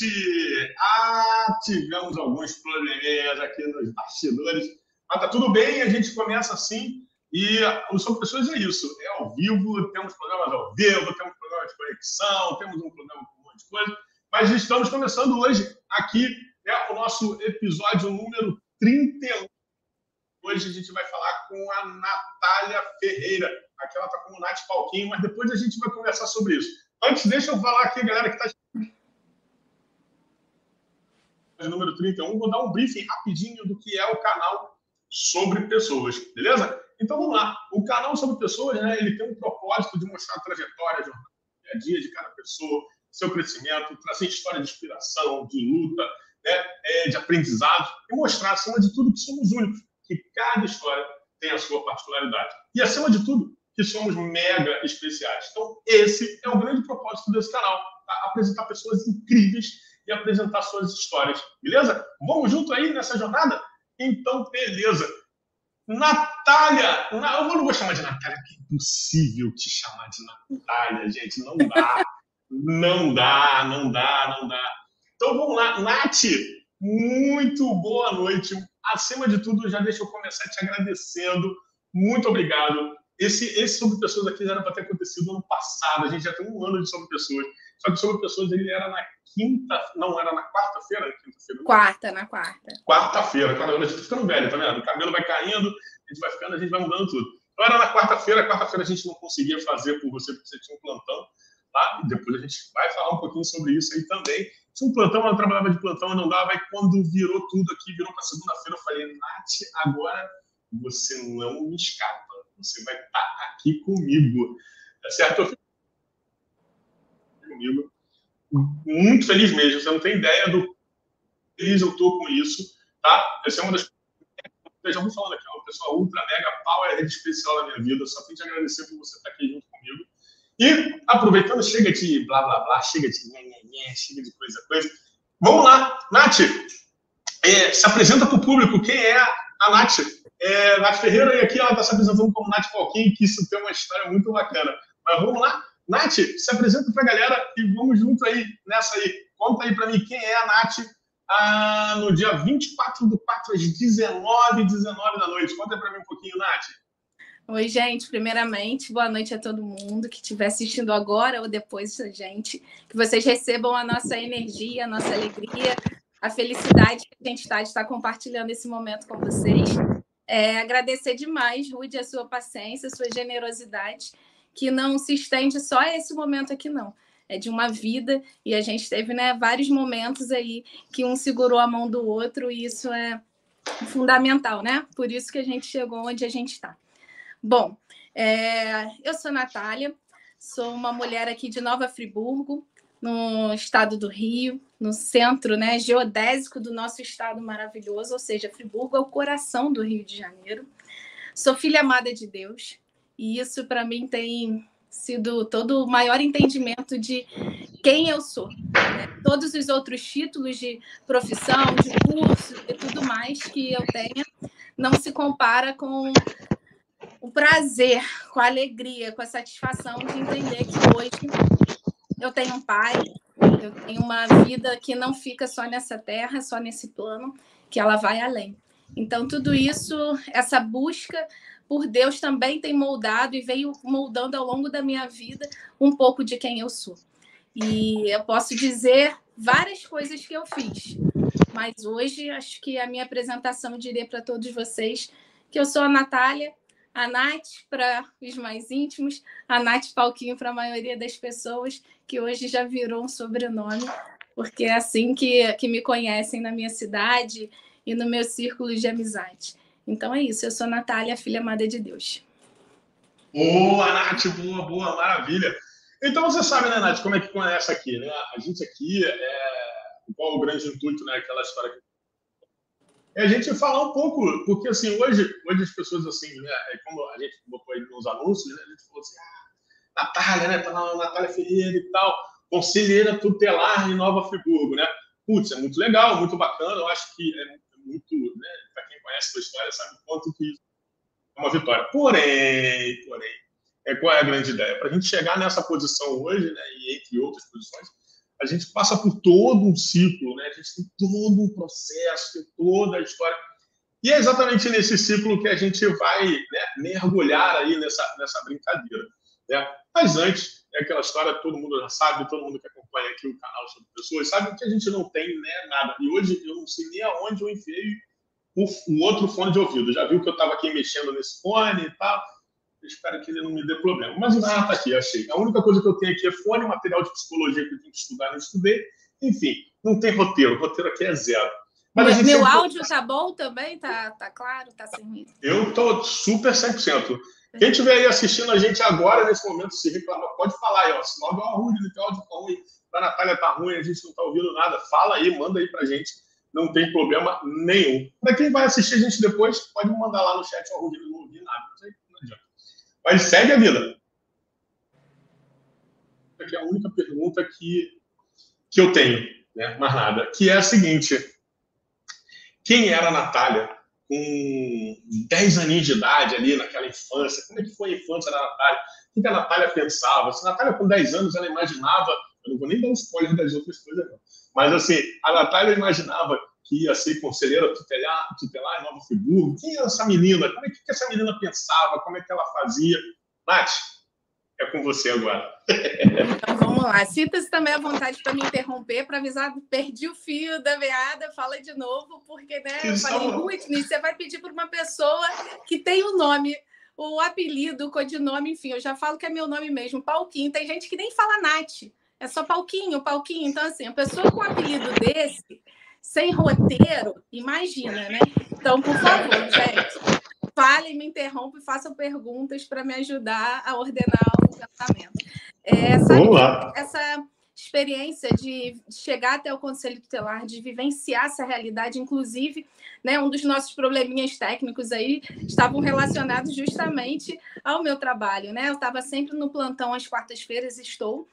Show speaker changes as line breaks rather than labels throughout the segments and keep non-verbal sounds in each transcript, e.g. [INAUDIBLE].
noite! Ah, tivemos alguns probleminhas aqui nos bastidores, mas tá tudo bem, a gente começa assim. E o Sobre Pessoas é isso: é ao vivo, temos programas ao vivo, temos programas de conexão, temos um programa com um monte de coisa, mas estamos começando hoje aqui né, o nosso episódio número 31. Hoje a gente vai falar com a Natália Ferreira. Aqui ela está com o Nath Palquinho, mas depois a gente vai conversar sobre isso. Antes, deixa eu falar aqui, galera, que está número 31, vou dar um briefing rapidinho do que é o canal sobre pessoas, beleza? Então vamos lá. O canal sobre pessoas, né, ele tem um propósito de mostrar a trajetória, dia a dia de cada pessoa, seu crescimento, trazer história de inspiração, de luta, né, é, de aprendizado e mostrar, acima de tudo, que somos únicos, que cada história tem a sua particularidade. E, acima de tudo, que somos mega especiais. Então, esse é o grande propósito desse canal, tá? apresentar pessoas incríveis e apresentar suas histórias, beleza? Vamos junto aí nessa jornada? Então, beleza. Natália, eu não vou chamar de Natália, porque é impossível te chamar de Natália, gente, não dá, [LAUGHS] não dá, não dá, não dá. Então vamos lá, Nath, muito boa noite. Acima de tudo, já deixa eu começar te agradecendo. Muito obrigado. Esse, esse sobre pessoas aqui já era para ter acontecido ano passado. A gente já tem um ano de sobre pessoas. Só que sobre pessoas ele era na quinta, não era na quarta-feira, quinta-feira.
Quarta, na quarta.
Quarta-feira, quando a gente tá ficando velho, tá vendo? O cabelo vai caindo, a gente vai ficando, a gente vai mudando tudo. Então era na quarta-feira, quarta-feira a gente não conseguia fazer por você porque você tinha um plantão, tá? E depois a gente vai falar um pouquinho sobre isso aí também. Tinha um plantão, eu trabalhava de plantão, não dava, e quando virou tudo aqui, virou para segunda-feira, eu falei, Nath, agora você não me escapa, você vai estar tá aqui comigo, tá certo? Eu fico comigo muito feliz mesmo. Você não tem ideia do feliz eu tô com isso, tá? Essa é uma das eu já vou falando aqui, é uma pessoa ultra mega power rede especial na minha vida. Só tenho que agradecer por você estar aqui junto comigo. E aproveitando, chega de blá blá blá, chega de nhé, nhé, nhé, chega de coisa coisa. Vamos lá, Nath, é, se apresenta para o público quem é a Nath. É, Nath Ferreira, e aqui ela está se apresentando como Nath Falquim, que isso tem uma história muito bacana. Mas vamos lá, Nath, se apresenta para a galera e vamos junto aí nessa aí. Conta aí para mim quem é a Nath ah, no dia 24 do 4 às 19 19 da noite. Conta para mim um pouquinho, Nath.
Oi, gente. Primeiramente, boa noite a todo mundo que estiver assistindo agora ou depois, gente. Que vocês recebam a nossa energia, a nossa alegria, a felicidade que a gente está de estar compartilhando esse momento com vocês. É, agradecer demais, Rude, a sua paciência, a sua generosidade que não se estende só a esse momento aqui, não. É de uma vida, e a gente teve né, vários momentos aí que um segurou a mão do outro, e isso é fundamental, né? Por isso que a gente chegou onde a gente está. Bom, é, eu sou Natália, sou uma mulher aqui de Nova Friburgo, no estado do Rio, no centro né, geodésico do nosso estado maravilhoso, ou seja, Friburgo é o coração do Rio de Janeiro. Sou filha amada de Deus, e isso, para mim, tem sido todo o maior entendimento de quem eu sou. Né? Todos os outros títulos de profissão, de curso e tudo mais que eu tenha, não se compara com o prazer, com a alegria, com a satisfação de entender que hoje eu tenho um pai, eu tenho uma vida que não fica só nessa terra, só nesse plano, que ela vai além. Então, tudo isso, essa busca por Deus também tem moldado e veio moldando ao longo da minha vida um pouco de quem eu sou. E eu posso dizer várias coisas que eu fiz, mas hoje acho que a minha apresentação eu diria para todos vocês que eu sou a Natália, a Nath para os mais íntimos, a Nath Palquinho para a maioria das pessoas, que hoje já virou um sobrenome, porque é assim que, que me conhecem na minha cidade e no meu círculo de amizade. Então é isso, eu sou Natália, filha amada de Deus.
Boa, Nath, boa, boa, maravilha. Então você sabe, né, Nath, como é que conhece aqui, né? A gente aqui, é... qual o grande intuito, né, aquela história que é a gente falar um pouco, porque assim, hoje, hoje as pessoas assim, né, é como a gente botou aí nos anúncios, né, a gente falou assim, ah, Natália, né, tá na Natália Ferreira e tal, conselheira tutelar em Nova Friburgo, né? Putz, é muito legal, muito bacana, eu acho que é muito, né, conhece a história sabe o quanto que é uma vitória. Porém, porém, é, qual é a grande ideia? Para a gente chegar nessa posição hoje, né, e entre outras posições, a gente passa por todo um ciclo, né? A gente tem todo um processo, tem toda a história. E é exatamente nesse ciclo que a gente vai né, mergulhar aí nessa, nessa brincadeira. Né? Mas antes, é aquela história todo mundo já sabe, todo mundo que acompanha aqui o canal sobre pessoas sabe que a gente não tem né, nada. E hoje eu não sei nem aonde eu enfiei o, o outro fone de ouvido. Já viu que eu estava aqui mexendo nesse fone e tal. Eu espero que ele não me dê problema. Mas ah, tá aqui, achei. A única coisa que eu tenho aqui é fone, material de psicologia que eu tenho que estudar, não estudei. Enfim, não tem roteiro. O roteiro aqui é zero.
Mas Meu sempre... áudio tá bom também? Tá, tá claro? Tá sem ruído?
Eu tô super 100%. Quem estiver aí assistindo a gente agora, nesse momento, se reclamar, pode falar aí, ó. Se não é ruim, o áudio tá ruim, da Natália tá ruim, a gente não tá ouvindo nada. Fala aí, manda aí pra gente. Não tem problema nenhum. Para quem vai assistir a gente depois, pode mandar lá no chat, Rubinho, não ouvi nada. Não adianta. Mas segue a vida. Aqui é a única pergunta que, que eu tenho, né? Mais nada. Que é a seguinte quem era a Natália com 10 aninhos de idade ali, naquela infância? Como é que foi a infância da Natália? O que a Natália pensava? Se a Natália com 10 anos ela imaginava, eu não vou nem dar um spoiler das outras coisas, não. Mas assim, a Natália imaginava que ia ser conselheira tutelar, tutelar em Nova Friburgo. Quem era essa menina? Como é que, que essa menina pensava? Como é que ela fazia? Nath, é com você agora.
Então vamos lá. Sinta-se também à vontade para me interromper, para avisar, perdi o fio da meada, fala de novo, porque né, eu falei, Whitney, você vai pedir para uma pessoa que tem o um nome, o apelido, o codinome, enfim, eu já falo que é meu nome mesmo, Palquinho. Tem gente que nem fala Nath, é só Palquinho, Palquinho. Então, assim, a pessoa com um apelido desse, sem roteiro, imagina, né? Então, por favor, gente, falem, me interrompam e façam perguntas para me ajudar a ordenar o pensamento. É, essa, essa experiência de chegar até o Conselho Tutelar, de vivenciar essa realidade, inclusive, né, um dos nossos probleminhas técnicos aí estavam relacionados justamente ao meu trabalho, né? Eu estava sempre no plantão às quartas-feiras, estou,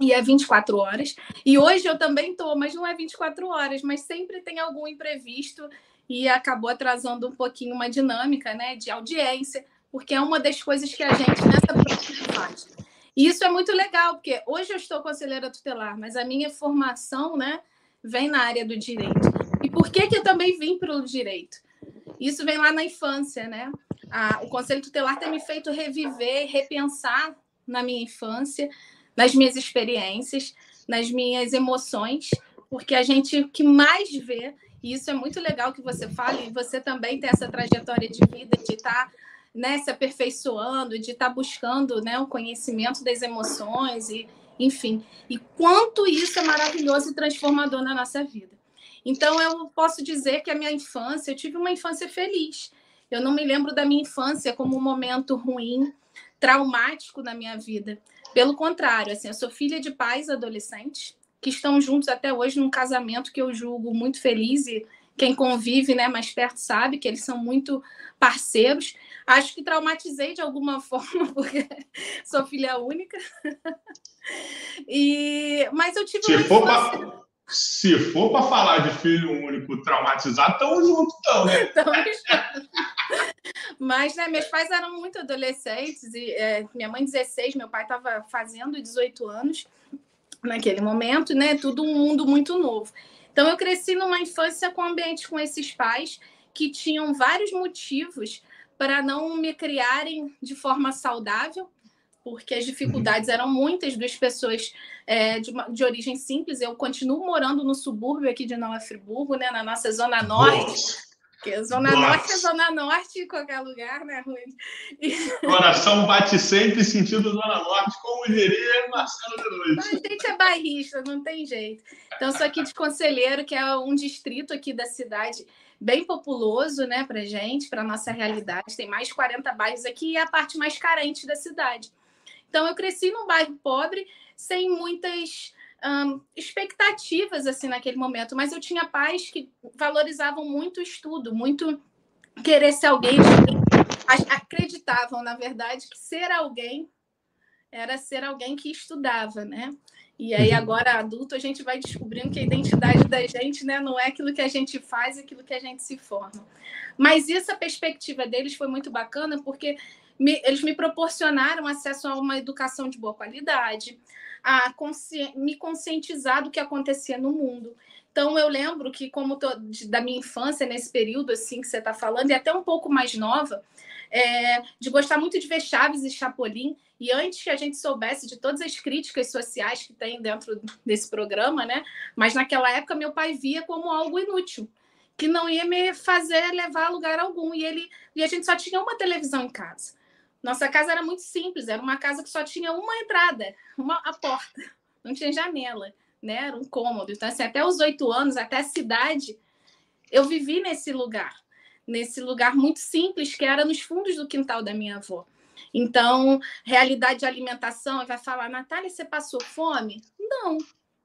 e é 24 horas. E hoje eu também estou, mas não é 24 horas, mas sempre tem algum imprevisto e acabou atrasando um pouquinho uma dinâmica né, de audiência, porque é uma das coisas que a gente nessa profissão faz. E isso é muito legal, porque hoje eu estou conselheira tutelar, mas a minha formação né, vem na área do direito. E por que, que eu também vim para o direito? Isso vem lá na infância, né? O Conselho Tutelar tem me feito reviver, repensar na minha infância, nas minhas experiências, nas minhas emoções, porque a gente que mais vê e isso é muito legal que você fale, e você também tem essa trajetória de vida de estar tá, né, se aperfeiçoando, de estar tá buscando né, o conhecimento das emoções, e enfim. E quanto isso é maravilhoso e transformador na nossa vida. Então, eu posso dizer que a minha infância, eu tive uma infância feliz. Eu não me lembro da minha infância como um momento ruim, traumático na minha vida. Pelo contrário, assim, eu sou filha de pais adolescentes, que estão juntos até hoje num casamento que eu julgo muito feliz e quem convive né, mais perto sabe que eles são muito parceiros. Acho que traumatizei de alguma [LAUGHS] forma, porque sou filha única. e... Mas eu tive
se for pra, Se for para falar de filho único traumatizado, estamos juntos, então, né? [LAUGHS]
Mas, né, meus pais eram muito adolescentes, e é, minha mãe 16, meu pai estava fazendo 18 anos naquele momento, né? Tudo um mundo muito novo. Então eu cresci numa infância com ambiente com esses pais que tinham vários motivos para não me criarem de forma saudável, porque as dificuldades eram muitas das pessoas é, de, uma, de, origem simples. Eu continuo morando no subúrbio aqui de Nova Friburgo, né, na nossa zona norte. Porque Zona Nossa. Norte é Zona Norte em qualquer lugar, né, Rui?
Coração bate sempre sentido Zona Norte, como diria Marcelo de Noite.
A gente é bairrista, não tem jeito. Então, sou aqui de Conselheiro, que é um distrito aqui da cidade bem populoso, né, para gente, para nossa realidade. Tem mais de 40 bairros aqui e é a parte mais carente da cidade. Então, eu cresci num bairro pobre, sem muitas expectativas assim naquele momento, mas eu tinha pais que valorizavam muito o estudo, muito querer ser alguém, acreditavam, na verdade, que ser alguém era ser alguém que estudava, né? E aí, uhum. agora adulto, a gente vai descobrindo que a identidade da gente né, não é aquilo que a gente faz, é aquilo que a gente se forma. Mas essa perspectiva deles foi muito bacana, porque me, eles me proporcionaram acesso a uma educação de boa qualidade, a consci... me conscientizar do que acontecia no mundo. Então eu lembro que como tô, de, da minha infância nesse período assim que você está falando e até um pouco mais nova, é, de gostar muito de ver Chaves e Chapolin e antes que a gente soubesse de todas as críticas sociais que tem dentro desse programa, né? Mas naquela época meu pai via como algo inútil, que não ia me fazer levar a lugar algum e ele e a gente só tinha uma televisão em casa. Nossa casa era muito simples, era uma casa que só tinha uma entrada, uma a porta, não tinha janela, né? Era um cômodo. Então, assim, até os oito anos, até a cidade, eu vivi nesse lugar, nesse lugar muito simples que era nos fundos do quintal da minha avó. Então, realidade de alimentação, vai falar, Natália, você passou fome? Não,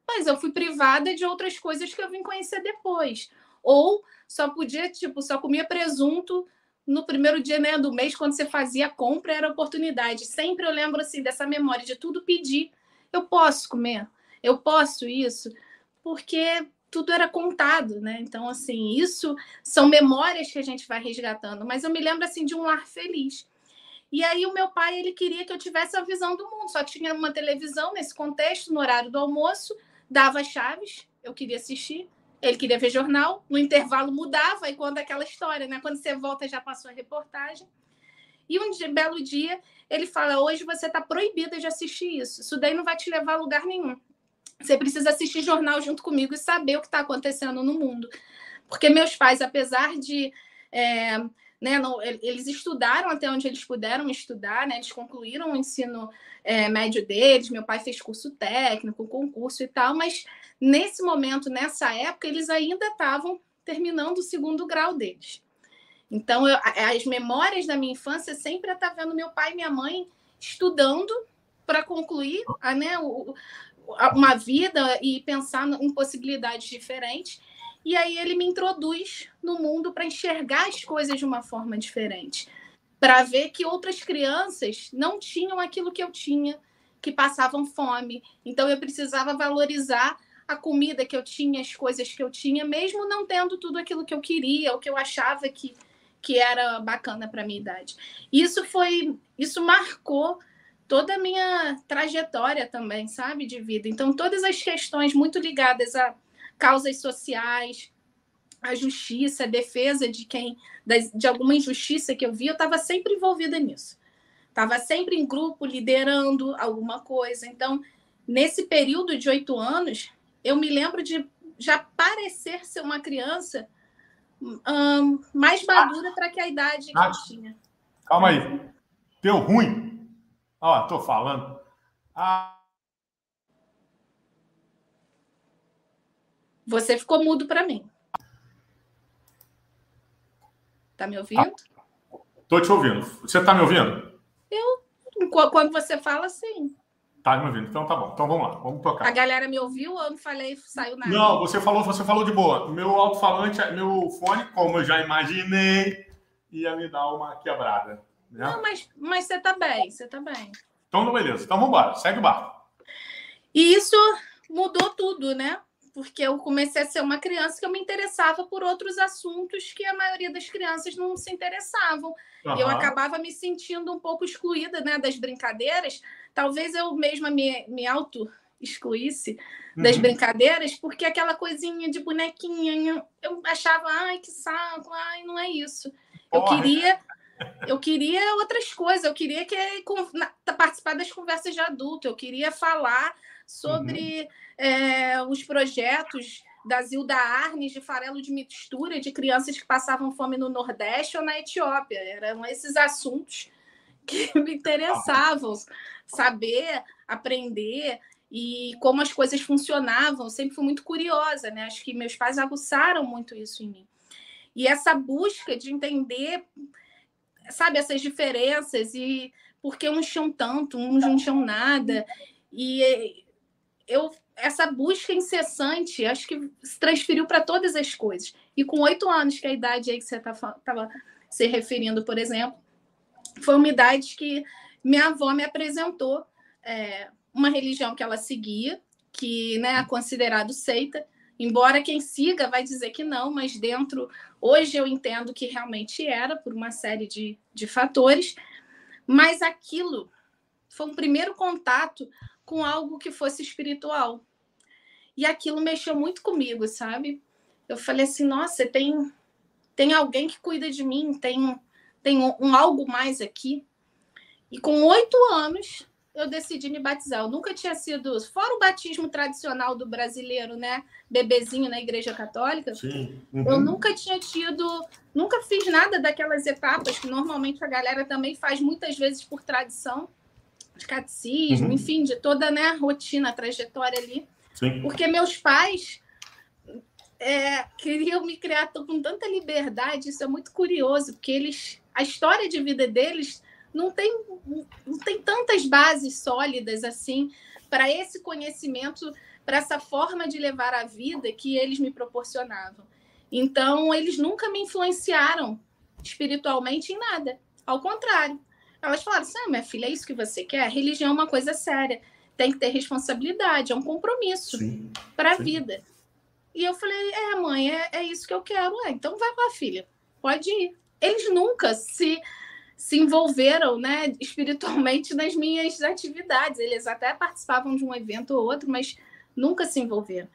mas eu fui privada de outras coisas que eu vim conhecer depois. Ou só podia, tipo, só comia presunto no primeiro dia né, do mês, quando você fazia a compra, era oportunidade. Sempre eu lembro assim dessa memória de tudo pedir. Eu posso comer, eu posso isso, porque tudo era contado, né? Então, assim, isso são memórias que a gente vai resgatando. Mas eu me lembro assim de um lar feliz. E aí o meu pai ele queria que eu tivesse a visão do mundo. Só tinha uma televisão nesse contexto, no horário do almoço, dava chaves, eu queria assistir. Ele queria ver jornal, no intervalo mudava e quando aquela história, né? Quando você volta já passou a reportagem. E um dia, belo dia, ele fala: hoje você está proibida de assistir isso. Isso daí não vai te levar a lugar nenhum. Você precisa assistir jornal junto comigo e saber o que está acontecendo no mundo. Porque meus pais, apesar de. É, né, não, eles estudaram até onde eles puderam estudar, né, eles concluíram o ensino é, médio deles. Meu pai fez curso técnico, concurso e tal, mas Nesse momento, nessa época, eles ainda estavam terminando o segundo grau deles. Então, eu, as memórias da minha infância sempre é estar vendo meu pai e minha mãe estudando para concluir a, né, uma vida e pensar em possibilidades diferentes. E aí ele me introduz no mundo para enxergar as coisas de uma forma diferente, para ver que outras crianças não tinham aquilo que eu tinha, que passavam fome. Então eu precisava valorizar a comida que eu tinha, as coisas que eu tinha, mesmo não tendo tudo aquilo que eu queria, o que eu achava que, que era bacana para minha idade. Isso foi, isso marcou toda a minha trajetória também, sabe, de vida. Então, todas as questões muito ligadas a causas sociais, a justiça, a defesa de quem, de alguma injustiça que eu vi, eu estava sempre envolvida nisso. Estava sempre em grupo, liderando alguma coisa. Então, nesse período de oito anos, eu me lembro de já parecer ser uma criança mais madura para que a idade
ah,
que eu tinha.
Calma aí. Deu ruim? Ó, tô falando. Ah.
Você ficou mudo para mim. Tá me ouvindo? Ah,
tô te ouvindo. Você tá me ouvindo?
Eu, quando você fala, sim.
Tá me ouvindo? Então tá bom. Então vamos lá, vamos tocar.
A galera me ouviu ou eu não falei, saiu nada?
Não, você falou, você falou de boa. Meu alto-falante, meu fone, como eu já imaginei, ia me dar uma quebrada.
Né? Não, mas, mas você tá bem, você tá bem.
Então, beleza. Então vamos embora, segue o barco.
E isso mudou tudo, né? Porque eu comecei a ser uma criança que eu me interessava por outros assuntos que a maioria das crianças não se interessavam. Uhum. E eu acabava me sentindo um pouco excluída né, das brincadeiras, Talvez eu mesma me, me auto-excluísse das uhum. brincadeiras, porque aquela coisinha de bonequinha, eu achava, ai, que saco, ai, não é isso. Eu queria eu queria outras coisas, eu queria que participar das conversas de adulto, eu queria falar sobre uhum. é, os projetos da Zilda Arnes de farelo de mistura de crianças que passavam fome no Nordeste ou na Etiópia. Eram esses assuntos que me interessavam saber, aprender e como as coisas funcionavam. Eu sempre fui muito curiosa, né? Acho que meus pais aguçaram muito isso em mim. E essa busca de entender, sabe, essas diferenças e por que uns tinham tanto, uns não tinham nada. E eu essa busca incessante, acho que se transferiu para todas as coisas. E com oito anos, que é a idade aí que você estava tá, se referindo, por exemplo, foi uma idade que minha avó me apresentou é, uma religião que ela seguia, que né, é considerado seita, embora quem siga vai dizer que não, mas dentro, hoje eu entendo que realmente era, por uma série de, de fatores, mas aquilo foi um primeiro contato com algo que fosse espiritual. E aquilo mexeu muito comigo, sabe? Eu falei assim, nossa, tem tem alguém que cuida de mim, tem tem um, um algo mais aqui. E com oito anos eu decidi me batizar. Eu nunca tinha sido, fora o batismo tradicional do brasileiro, né? Bebezinho na igreja católica.
Sim.
Uhum. Eu nunca tinha tido, nunca fiz nada daquelas etapas que normalmente a galera também faz muitas vezes por tradição, de catecismo, uhum. enfim, de toda né, a rotina, a trajetória ali.
Sim.
Porque meus pais é, queriam me criar com tanta liberdade, isso é muito curioso, porque eles, a história de vida deles não tem, não tem tantas bases sólidas assim para esse conhecimento, para essa forma de levar a vida que eles me proporcionavam. Então, eles nunca me influenciaram espiritualmente em nada. Ao contrário, elas falaram assim: ah, minha filha, é isso que você quer? A religião é uma coisa séria, tem que ter responsabilidade, é um compromisso para a vida. E eu falei: é, mãe, é, é isso que eu quero. É, então vai lá, filha, pode ir. Eles nunca se se envolveram né, espiritualmente nas minhas atividades. Eles até participavam de um evento ou outro, mas nunca se envolveram.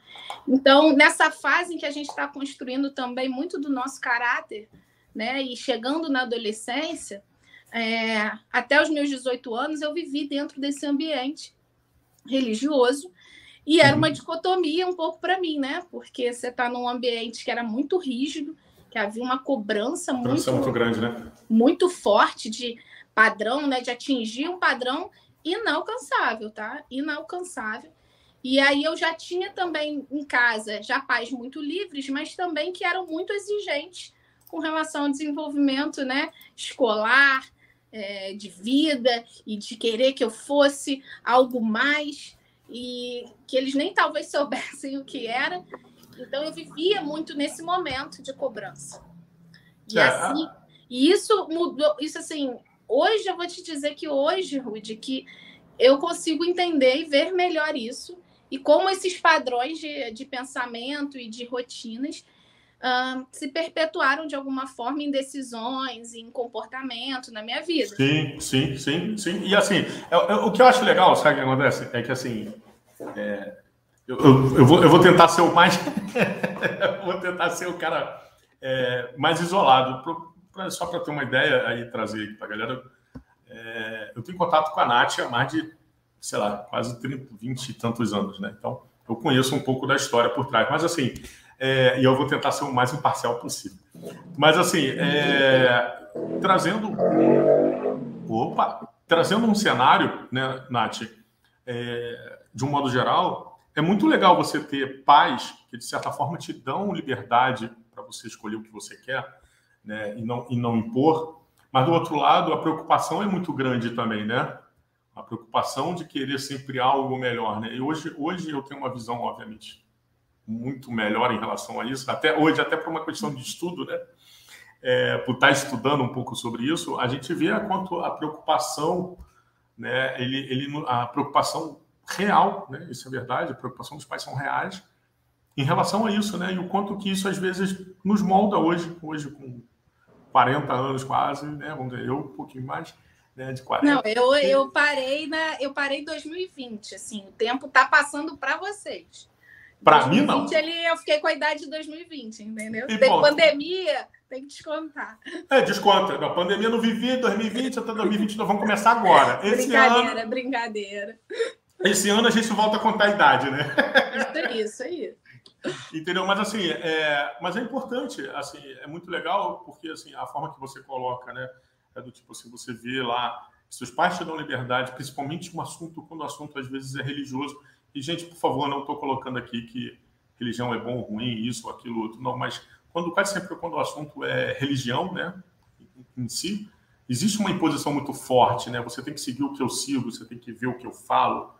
Então, nessa fase em que a gente está construindo também muito do nosso caráter, né, e chegando na adolescência, é, até os meus 18 anos, eu vivi dentro desse ambiente religioso. E era uma dicotomia um pouco para mim, né? Porque você está num ambiente que era muito rígido, que havia uma cobrança, cobrança
muito, muito grande, né?
Muito forte de padrão, né? De atingir um padrão inalcançável, tá? Inalcançável. E aí eu já tinha também em casa já pais muito livres, mas também que eram muito exigentes com relação ao desenvolvimento, né? Escolar, é, de vida e de querer que eu fosse algo mais e que eles nem talvez [LAUGHS] soubessem o que era. Então eu vivia muito nesse momento de cobrança. E é. assim, e isso mudou, isso assim, hoje eu vou te dizer que hoje, Rude, que eu consigo entender e ver melhor isso e como esses padrões de, de pensamento e de rotinas uh, se perpetuaram de alguma forma em decisões, em comportamento na minha vida.
Sim, sim, sim, sim. E assim, é, é, o que eu acho legal, sabe o que acontece? É que assim, é, eu, eu, vou, eu vou tentar ser o mais. [LAUGHS] vou tentar ser o cara é, mais isolado. Pra, só para ter uma ideia aí, trazer aqui para a galera. É, eu tenho contato com a Nath há mais de, sei lá, quase 30, 20 e tantos anos, né? Então, eu conheço um pouco da história por trás. Mas, assim, é, e eu vou tentar ser o mais imparcial possível. Mas, assim, é, trazendo. Opa! Trazendo um cenário, né, Nath, é, de um modo geral, é muito legal você ter pais que, de certa forma, te dão liberdade para você escolher o que você quer né, e, não, e não impor. Mas, do outro lado, a preocupação é muito grande também, né? A preocupação de querer sempre algo melhor, né? E hoje, hoje eu tenho uma visão, obviamente, muito melhor em relação a isso. Até hoje, até por uma questão de estudo, né? É, por estar estudando um pouco sobre isso, a gente vê a quanto a preocupação, né? Ele, ele, a preocupação real, né? Isso é verdade, a preocupação dos pais são reais em relação a isso, né? E o quanto que isso às vezes nos molda hoje, hoje com 40 anos quase, né? Vamos dizer, eu um pouquinho mais, né? De 40.
Não, eu, eu parei na, eu parei em 2020, assim, o tempo tá passando para vocês.
Para mim não.
Ali, eu fiquei com a idade de 2020, entendeu? E Tem pandemia, tem que descontar.
É, desconta. A pandemia não vivi 2020 até 2022, vamos começar agora.
Esse brincadeira, ano... brincadeira.
Esse ano a gente volta a contar a idade, né?
Isso aí, isso aí.
Entendeu? Mas assim, é, mas é importante, assim, é muito legal porque assim a forma que você coloca, né, é do tipo assim, você vê lá seus pais te dão liberdade, principalmente um assunto quando o assunto às vezes é religioso. E gente, por favor, não estou colocando aqui que religião é bom ou ruim, isso, aquilo, outro, não. Mas quando quase sempre quando o assunto é religião, né, em si, existe uma imposição muito forte, né? Você tem que seguir o que eu sigo, você tem que ver o que eu falo.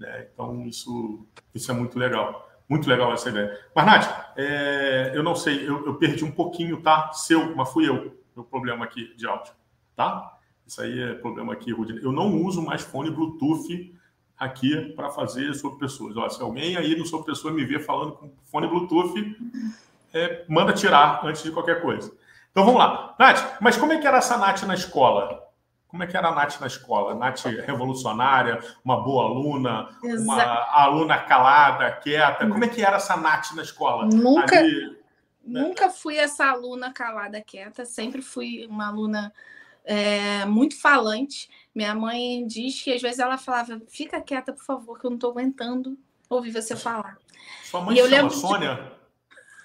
Né? Então, isso, isso é muito legal. Muito legal essa ideia. Mas, Nath, é, eu não sei, eu, eu, perdi um pouquinho, tá? Seu, mas fui eu, meu problema aqui de áudio, tá? Isso aí é problema aqui, Rudine. Eu não uso mais fone Bluetooth aqui para fazer sobre pessoas. Ó, se alguém aí no sobre pessoa me ver falando com fone Bluetooth, é, manda tirar antes de qualquer coisa. Então vamos lá. Nath, mas como é que era essa Nath na escola? Como é que era a Nath na escola? Nath revolucionária, uma boa aluna, Exato. uma aluna calada, quieta. Como é que era essa Nath na escola?
Nunca, Ali, né? nunca fui essa aluna calada, quieta. Sempre fui uma aluna é, muito falante. Minha mãe diz que às vezes ela falava: fica quieta, por favor, que eu não estou aguentando ouvir você falar.
Sua mãe e eu lembro Sônia?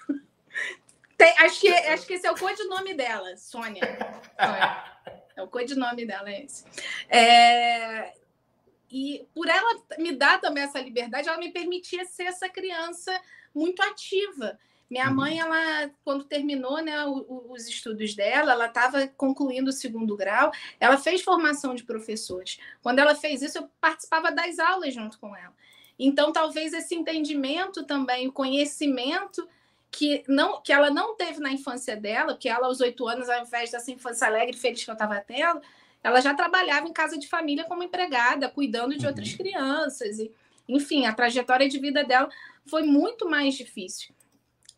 [LAUGHS]
Tem, acho, que, acho que esse é o codinome dela, Sônia. Sônia. [LAUGHS] É o codinome dela é esse. É... E por ela me dar também essa liberdade, ela me permitia ser essa criança muito ativa. Minha uhum. mãe, ela, quando terminou né, os estudos dela, ela estava concluindo o segundo grau, ela fez formação de professores. Quando ela fez isso, eu participava das aulas junto com ela. Então, talvez esse entendimento também, o conhecimento que, não, que ela não teve na infância dela, porque ela, aos oito anos, ao invés dessa infância alegre e feliz que eu estava tendo, ela já trabalhava em casa de família como empregada, cuidando de uhum. outras crianças. E, enfim, a trajetória de vida dela foi muito mais difícil.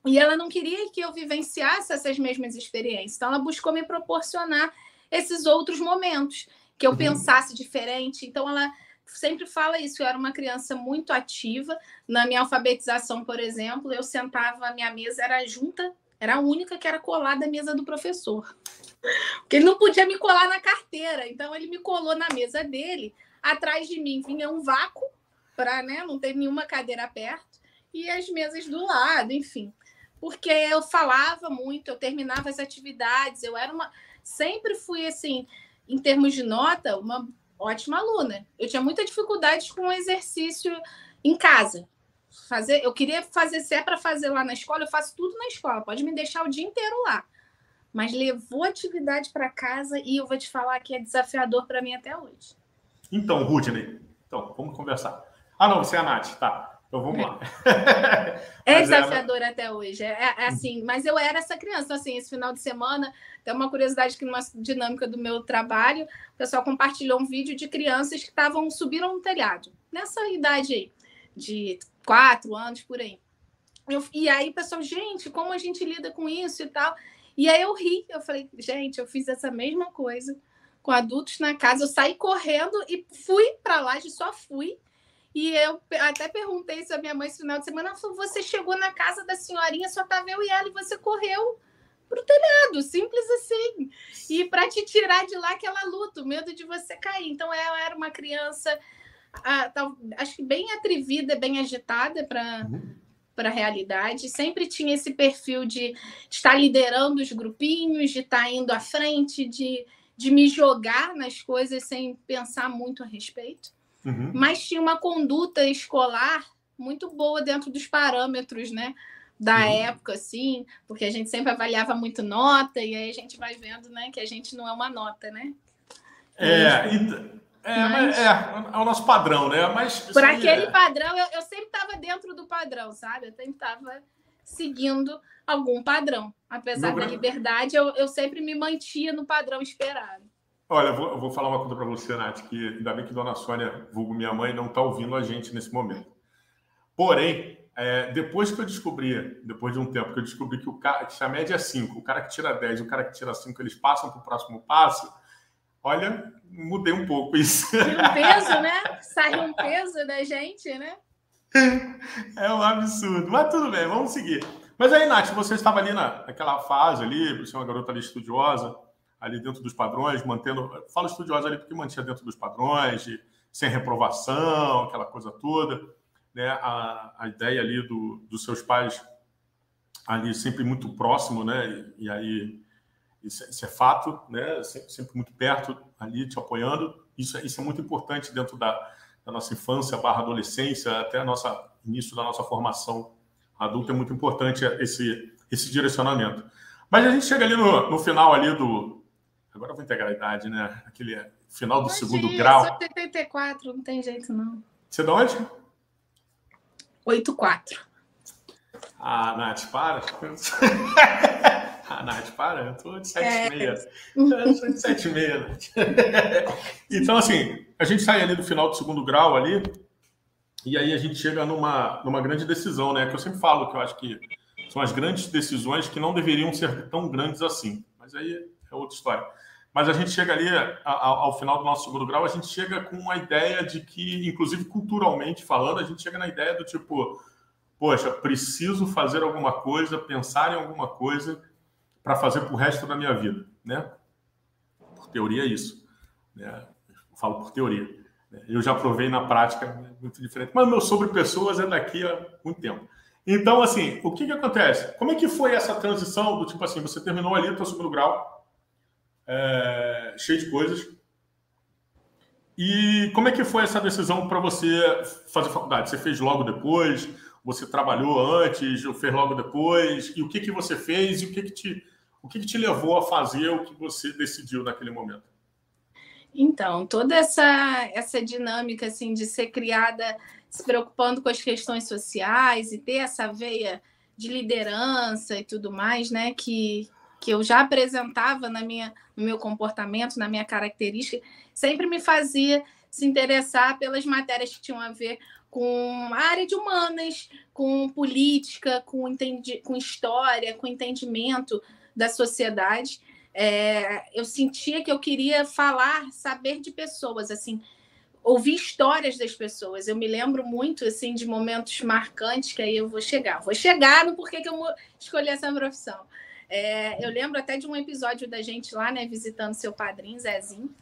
E ela não queria que eu vivenciasse essas mesmas experiências. Então, ela buscou me proporcionar esses outros momentos, que eu uhum. pensasse diferente. Então, ela sempre fala isso. Eu era uma criança muito ativa. Na minha alfabetização, por exemplo, eu sentava, a minha mesa era junta, era a única que era colada à mesa do professor. [LAUGHS] Porque ele não podia me colar na carteira. Então, ele me colou na mesa dele. Atrás de mim vinha um vácuo, para né, não ter nenhuma cadeira perto, e as mesas do lado, enfim. Porque eu falava muito, eu terminava as atividades, eu era uma. Sempre fui assim, em termos de nota, uma ótima aluna. Eu tinha muita dificuldade com o exercício em casa. Fazer, eu queria fazer, se é para fazer lá na escola, eu faço tudo na escola. Pode me deixar o dia inteiro lá. Mas levou atividade para casa e eu vou te falar que é desafiador para mim até hoje.
Então, Rudney, então, vamos conversar. Ah, não, você é a Nath, tá. Então vamos lá. [LAUGHS]
É desafiador ela... até hoje. É, é, assim, mas eu era essa criança. Assim, esse final de semana, tem uma curiosidade que numa dinâmica do meu trabalho, o pessoal compartilhou um vídeo de crianças que estavam subiram no telhado, nessa idade aí, de quatro anos por aí. Eu, e aí, pessoal, gente, como a gente lida com isso e tal. E aí eu ri, eu falei, gente, eu fiz essa mesma coisa com adultos na casa. Eu saí correndo e fui para lá, só fui e eu até perguntei isso à minha mãe esse final de semana. Ela falou: você chegou na casa da senhorinha, só estava eu e ela, e você correu pro telhado, simples assim. E para te tirar de lá aquela luta, o medo de você cair. Então eu era uma criança, acho que bem atrevida, bem agitada para uhum. para a realidade. Sempre tinha esse perfil de estar liderando os grupinhos, de estar indo à frente, de, de me jogar nas coisas sem pensar muito a respeito uhum. mas tinha uma conduta escolar muito boa dentro dos parâmetros, né? Da uhum. época, assim, porque a gente sempre avaliava muito nota, e aí a gente vai vendo, né, que a gente não é uma nota, né?
É, e, é, mas, é, é, o nosso padrão, né? Mas
por aquele é... padrão, eu, eu sempre estava dentro do padrão, sabe? Eu sempre estava seguindo algum padrão. Apesar da liberdade, eu, eu sempre me mantia no padrão esperado.
Olha, eu vou, eu vou falar uma coisa para você, Nath, que ainda bem que Dona Sônia, vulgo minha mãe, não está ouvindo a gente nesse momento. Porém, é, depois que eu descobri, depois de um tempo, que eu descobri que, o cara, que a média é 5, o cara que tira 10 e o cara que tira 5, eles passam para o próximo passo, olha, mudei um pouco [LAUGHS] isso.
E um peso, né? Sai um peso da gente, né? [LAUGHS]
É um absurdo. Mas tudo bem, vamos seguir. Mas aí, Nath, você estava ali na, naquela fase ali, você é uma garota ali estudiosa, ali dentro dos padrões, mantendo. Falo estudiosa ali porque mantinha dentro dos padrões, de, sem reprovação, aquela coisa toda. Né? A, a ideia ali do, dos seus pais ali sempre muito próximo, né? E, e aí isso, isso, é fato, né? Sempre, sempre, muito perto ali te apoiando. Isso, é, isso é muito importante dentro da, da nossa infância barra adolescência até nossa início da nossa formação adulta é muito importante esse esse direcionamento. Mas a gente chega ali no, no final ali do, Agora eu vou integrar a idade, né? Aquele final do Imagina, segundo grau. Eu
sou 84, não tem jeito, não.
Você é de onde?
84.
Ah, Nath, para. [LAUGHS] ah, Nath, para. Eu tô de 7,6. É. Eu sou de 7,6, [LAUGHS] então, assim, a gente sai ali do final do segundo grau ali, e aí a gente chega numa, numa grande decisão, né? Que eu sempre falo que eu acho que são as grandes decisões que não deveriam ser tão grandes assim. Mas aí é outra história. Mas a gente chega ali, ao, final do nosso segundo grau, a gente chega com a ideia de que, inclusive culturalmente falando, a gente chega na ideia do tipo, poxa, preciso fazer alguma coisa, pensar em alguma coisa para fazer para o resto da minha vida, né? Por teoria é isso. Né? Eu falo por teoria. Né? Eu já provei na prática muito diferente, mas meu sobre pessoas é daqui a muito tempo. Então, assim, o que, que acontece? Como é que foi essa transição do tipo assim, você terminou ali o seu segundo grau, é, cheio de coisas, e como é que foi essa decisão para você fazer faculdade? Você fez logo depois? Você trabalhou antes ou fez logo depois? E o que, que você fez e o que, que, te, o que, que te levou a fazer o que você decidiu naquele momento?
Então, toda essa, essa dinâmica assim, de ser criada se preocupando com as questões sociais e ter essa veia de liderança e tudo mais, né, que, que eu já apresentava na minha, no meu comportamento, na minha característica, sempre me fazia se interessar pelas matérias que tinham a ver com a área de humanas, com política, com, entendi, com história, com entendimento da sociedade. É, eu sentia que eu queria falar, saber de pessoas, assim, ouvir histórias das pessoas. Eu me lembro muito assim de momentos marcantes que aí eu vou chegar. Vou chegar no porquê que eu escolhi essa profissão. É, eu lembro até de um episódio da gente lá, né, visitando seu padrinho, Zezinho.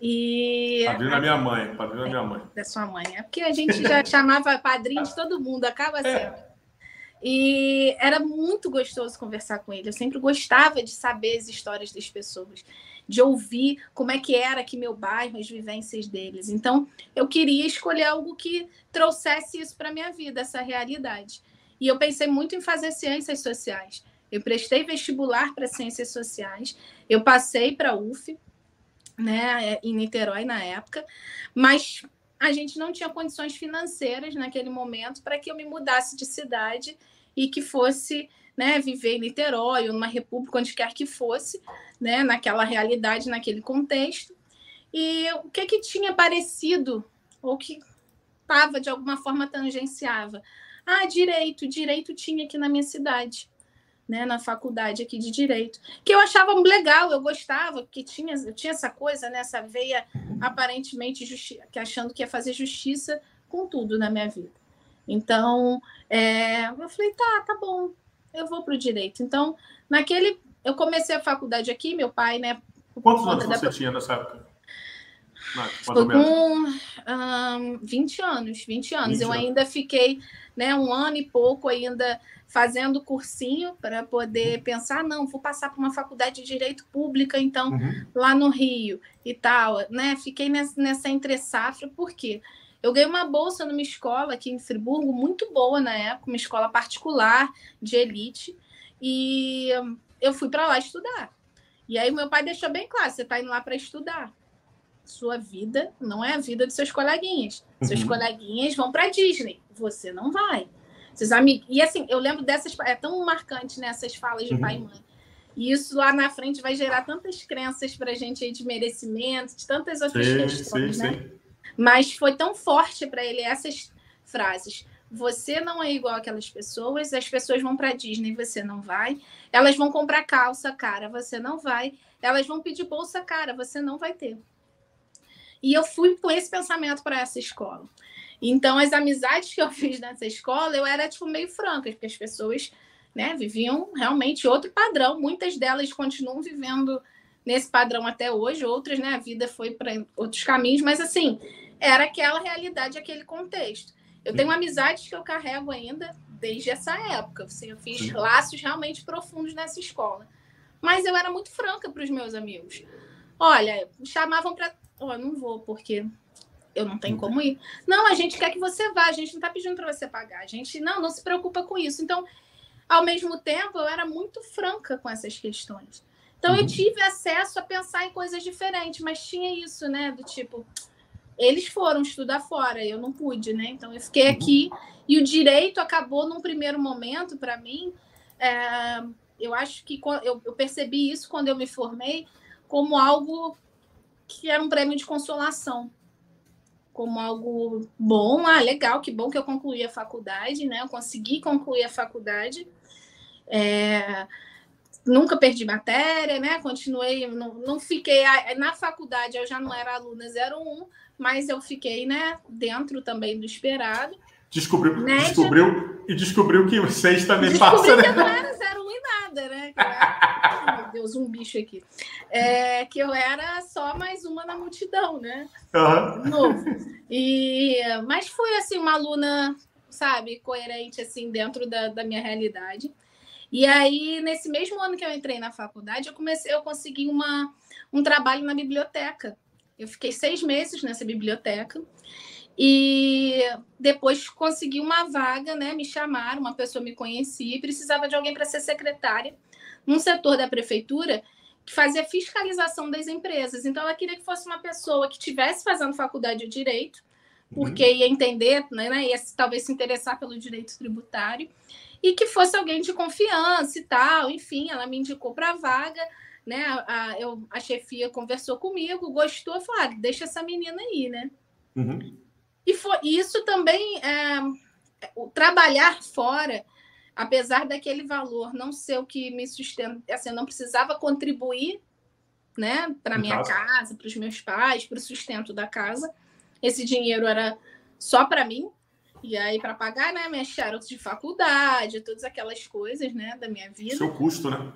E...
Padrinho da minha mãe, padrinho da minha mãe.
Da sua mãe. É porque a gente já [LAUGHS] chamava padrinho de todo mundo, acaba sendo. É. E era muito gostoso conversar com ele. Eu sempre gostava de saber as histórias das pessoas de ouvir como é que era aqui meu bairro, as vivências deles. Então, eu queria escolher algo que trouxesse isso para minha vida, essa realidade. E eu pensei muito em fazer ciências sociais. Eu prestei vestibular para ciências sociais, eu passei para a UF, né, em Niterói na época, mas a gente não tinha condições financeiras naquele momento para que eu me mudasse de cidade e que fosse né, viver em Niterói ou numa república, onde quer que fosse, né, naquela realidade, naquele contexto. E o que, que tinha parecido, ou que estava de alguma forma tangenciava? Ah, direito, direito tinha aqui na minha cidade. Né, na faculdade aqui de direito, que eu achava legal, eu gostava, que tinha, eu tinha essa coisa, nessa né, veia aparentemente justi que achando que ia fazer justiça com tudo na minha vida. Então, é, eu falei, tá, tá bom, eu vou para o direito. Então, naquele. Eu comecei a faculdade aqui, meu pai, né?
Quantos anos você da... tinha nessa época?
Estou com um, 20 anos, 20 anos. 20 eu ainda fiquei né, um ano e pouco ainda fazendo cursinho para poder uhum. pensar, não, vou passar para uma faculdade de Direito Pública, então, uhum. lá no Rio e tal. Né? Fiquei nessa, nessa entre-safra, por quê? Porque eu ganhei uma bolsa numa escola aqui em Friburgo, muito boa na época, uma escola particular de elite, e eu fui para lá estudar. E aí meu pai deixou bem claro: você está indo lá para estudar. Sua vida não é a vida dos seus coleguinhas. Seus uhum. coleguinhas vão para Disney, você não vai. Amigos. E assim, eu lembro dessas. É tão marcante nessas falas de uhum. pai e mãe. E isso lá na frente vai gerar tantas crenças para a gente aí de merecimento, de tantas outras sim, questões, sim, né? Sim. Mas foi tão forte para ele essas frases. Você não é igual aquelas pessoas, as pessoas vão para Disney, você não vai. Elas vão comprar calça cara, você não vai. Elas vão pedir bolsa cara, você não vai ter. E eu fui com esse pensamento para essa escola. Então, as amizades que eu [LAUGHS] fiz nessa escola, eu era tipo meio franca, porque as pessoas, né, viviam realmente outro padrão. Muitas delas continuam vivendo nesse padrão até hoje, outras, né, a vida foi para outros caminhos, mas assim, era aquela realidade, aquele contexto. Eu tenho amizades que eu carrego ainda desde essa época. Assim, eu fiz laços realmente profundos nessa escola. Mas eu era muito franca para os meus amigos. Olha, chamavam para. Oh, não vou, porque eu não tenho como ir. Não, a gente quer que você vá, a gente não está pedindo para você pagar. A gente não, não se preocupa com isso. Então, ao mesmo tempo, eu era muito franca com essas questões. Então, eu uhum. tive acesso a pensar em coisas diferentes, mas tinha isso, né? Do tipo, eles foram estudar fora, eu não pude, né? Então eu fiquei uhum. aqui e o direito acabou num primeiro momento para mim. É, eu acho que eu, eu percebi isso quando eu me formei como algo que era um prêmio de consolação, como algo bom, ah, legal, que bom que eu concluí a faculdade, né? Eu consegui concluir a faculdade. É, nunca perdi matéria, né? Continuei, não, não fiquei na faculdade, eu já não era aluna 01, mas eu fiquei, né, dentro também do esperado.
Descobriu, descobriu e descobriu que vocês também passam.
que eu não era 01 em nada, né? Era, meu Deus, um bicho aqui. É, que eu era só mais uma na multidão, né?
Uhum.
Novo. E, mas foi assim, uma aluna, sabe, coerente assim dentro da, da minha realidade. E aí, nesse mesmo ano que eu entrei na faculdade, eu comecei, eu consegui uma, um trabalho na biblioteca. Eu fiquei seis meses nessa biblioteca e depois consegui uma vaga, né? Me chamaram, uma pessoa me conhecia e precisava de alguém para ser secretária num setor da prefeitura que fazia fiscalização das empresas. Então, ela queria que fosse uma pessoa que estivesse fazendo faculdade de direito, porque uhum. ia entender, né, ia talvez se interessar pelo direito tributário, e que fosse alguém de confiança e tal. Enfim, ela me indicou para a vaga, né? A, a, eu, a chefia conversou comigo, gostou, falou: ah, deixa essa menina aí, né? Uhum. E foi isso também, é, o trabalhar fora, apesar daquele valor não ser o que me sustenta, assim, eu não precisava contribuir, né, para minha casa, casa para os meus pais, para o sustento da casa. Esse dinheiro era só para mim, e aí, para pagar, né, minhas charutos de faculdade, todas aquelas coisas, né, da minha vida.
Seu custo, né?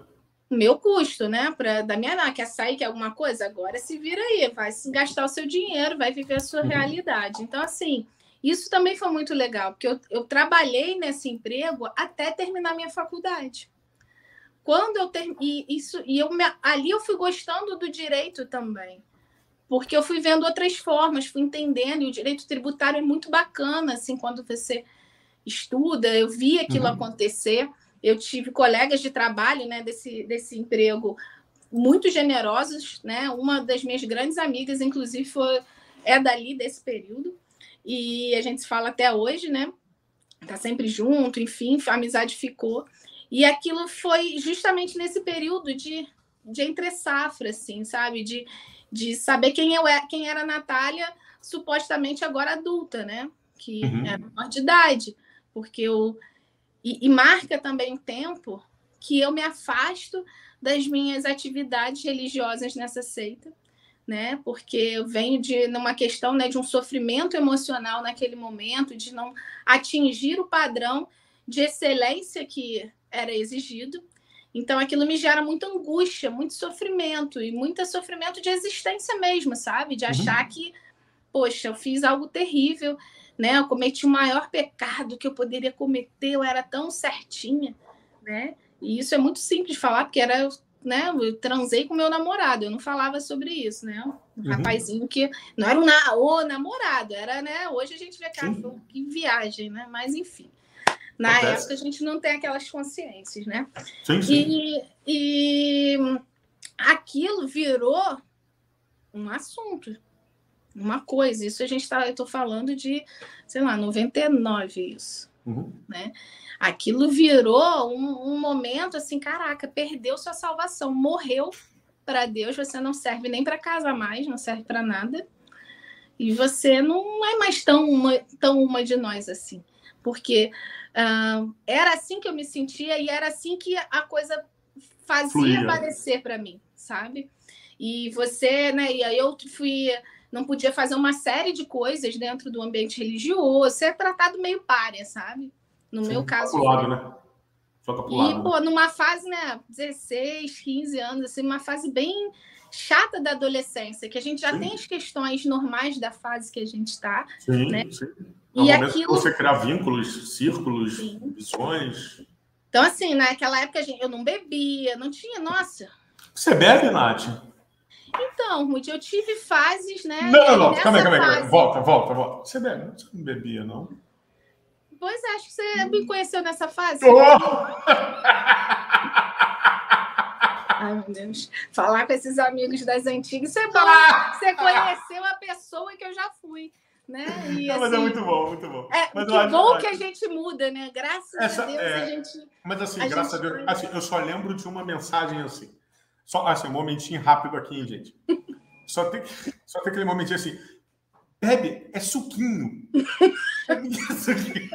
Meu custo, né? Pra, da minha, não, quer sair, quer alguma coisa? Agora se vira aí, vai gastar o seu dinheiro, vai viver a sua uhum. realidade. Então, assim, isso também foi muito legal, porque eu, eu trabalhei nesse emprego até terminar minha faculdade. Quando eu ter, e isso e eu me, ali eu fui gostando do direito também porque eu fui vendo outras formas, fui entendendo, e o direito tributário é muito bacana, assim, quando você estuda, eu vi aquilo uhum. acontecer, eu tive colegas de trabalho, né, desse, desse emprego muito generosos, né, uma das minhas grandes amigas, inclusive, foi, é dali, desse período, e a gente se fala até hoje, né, tá sempre junto, enfim, a amizade ficou, e aquilo foi justamente nesse período de, de entre safra, assim, sabe, de de saber quem, eu, é, quem era a Natália, supostamente agora adulta, né? Que uhum. era menor de idade, porque eu. E, e marca também o tempo que eu me afasto das minhas atividades religiosas nessa seita, né? Porque eu venho de numa questão, né, de um sofrimento emocional naquele momento, de não atingir o padrão de excelência que era exigido. Então aquilo me gera muita angústia, muito sofrimento e muito sofrimento de existência mesmo, sabe? De achar uhum. que, poxa, eu fiz algo terrível, né? Eu cometi o maior pecado que eu poderia cometer, eu era tão certinha, né? E isso é muito simples de falar, porque era, né? Eu transei com meu namorado, eu não falava sobre isso, né? Um uhum. rapazinho que não era um na, o namorado, era, né? Hoje a gente vê que, que viagem, né? Mas enfim. Na Acontece. época a gente não tem aquelas consciências, né?
Sim, sim.
E, e aquilo virou um assunto, uma coisa. Isso a gente está, eu estou falando de, sei lá, 99 isso, uhum. né? Aquilo virou um, um, momento assim, caraca, perdeu sua salvação, morreu para Deus, você não serve nem para casa mais, não serve para nada. E você não é mais tão uma, tão uma de nós assim. Porque Uh, era assim que eu me sentia e era assim que a coisa fazia Fluía. parecer para mim, sabe? E você, né? E aí eu fui, não podia fazer uma série de coisas dentro do ambiente religioso, ser tratado meio párea, sabe? No Sim, meu caso.
Lado, né?
e, pô, numa fase, né, 16, 15 anos, assim, uma fase bem chata da adolescência, que a gente já sim. tem as questões normais da fase que a gente está, né? Sim.
E aquilo... você criar vínculos, círculos, Sim. visões.
Então, assim, naquela época eu não bebia, não tinha, nossa.
Você bebe, Nath?
Então, Ruth, eu tive fases, né?
Não, não, não, calma aí, calma aí. Volta, volta, volta. Você bebe, você não bebia, não?
Pois é, acho que você me conheceu nessa fase. Oh! [LAUGHS] Ai, meu Deus. Falar com esses amigos das antigas, isso é bom. [LAUGHS] Você conheceu a pessoa que eu já fui né?
E, Não, mas é assim, muito bom, muito bom.
É,
mas
que bom que a gente muda, né? Graças Essa, a Deus é... a gente.
Mas assim, a graças a Deus, assim, eu só lembro de uma mensagem assim. Só assim, um momentinho rápido aqui, gente. Só tem, só tem aquele momentinho assim. Bebe, é suquinho. é [LAUGHS] suquinho.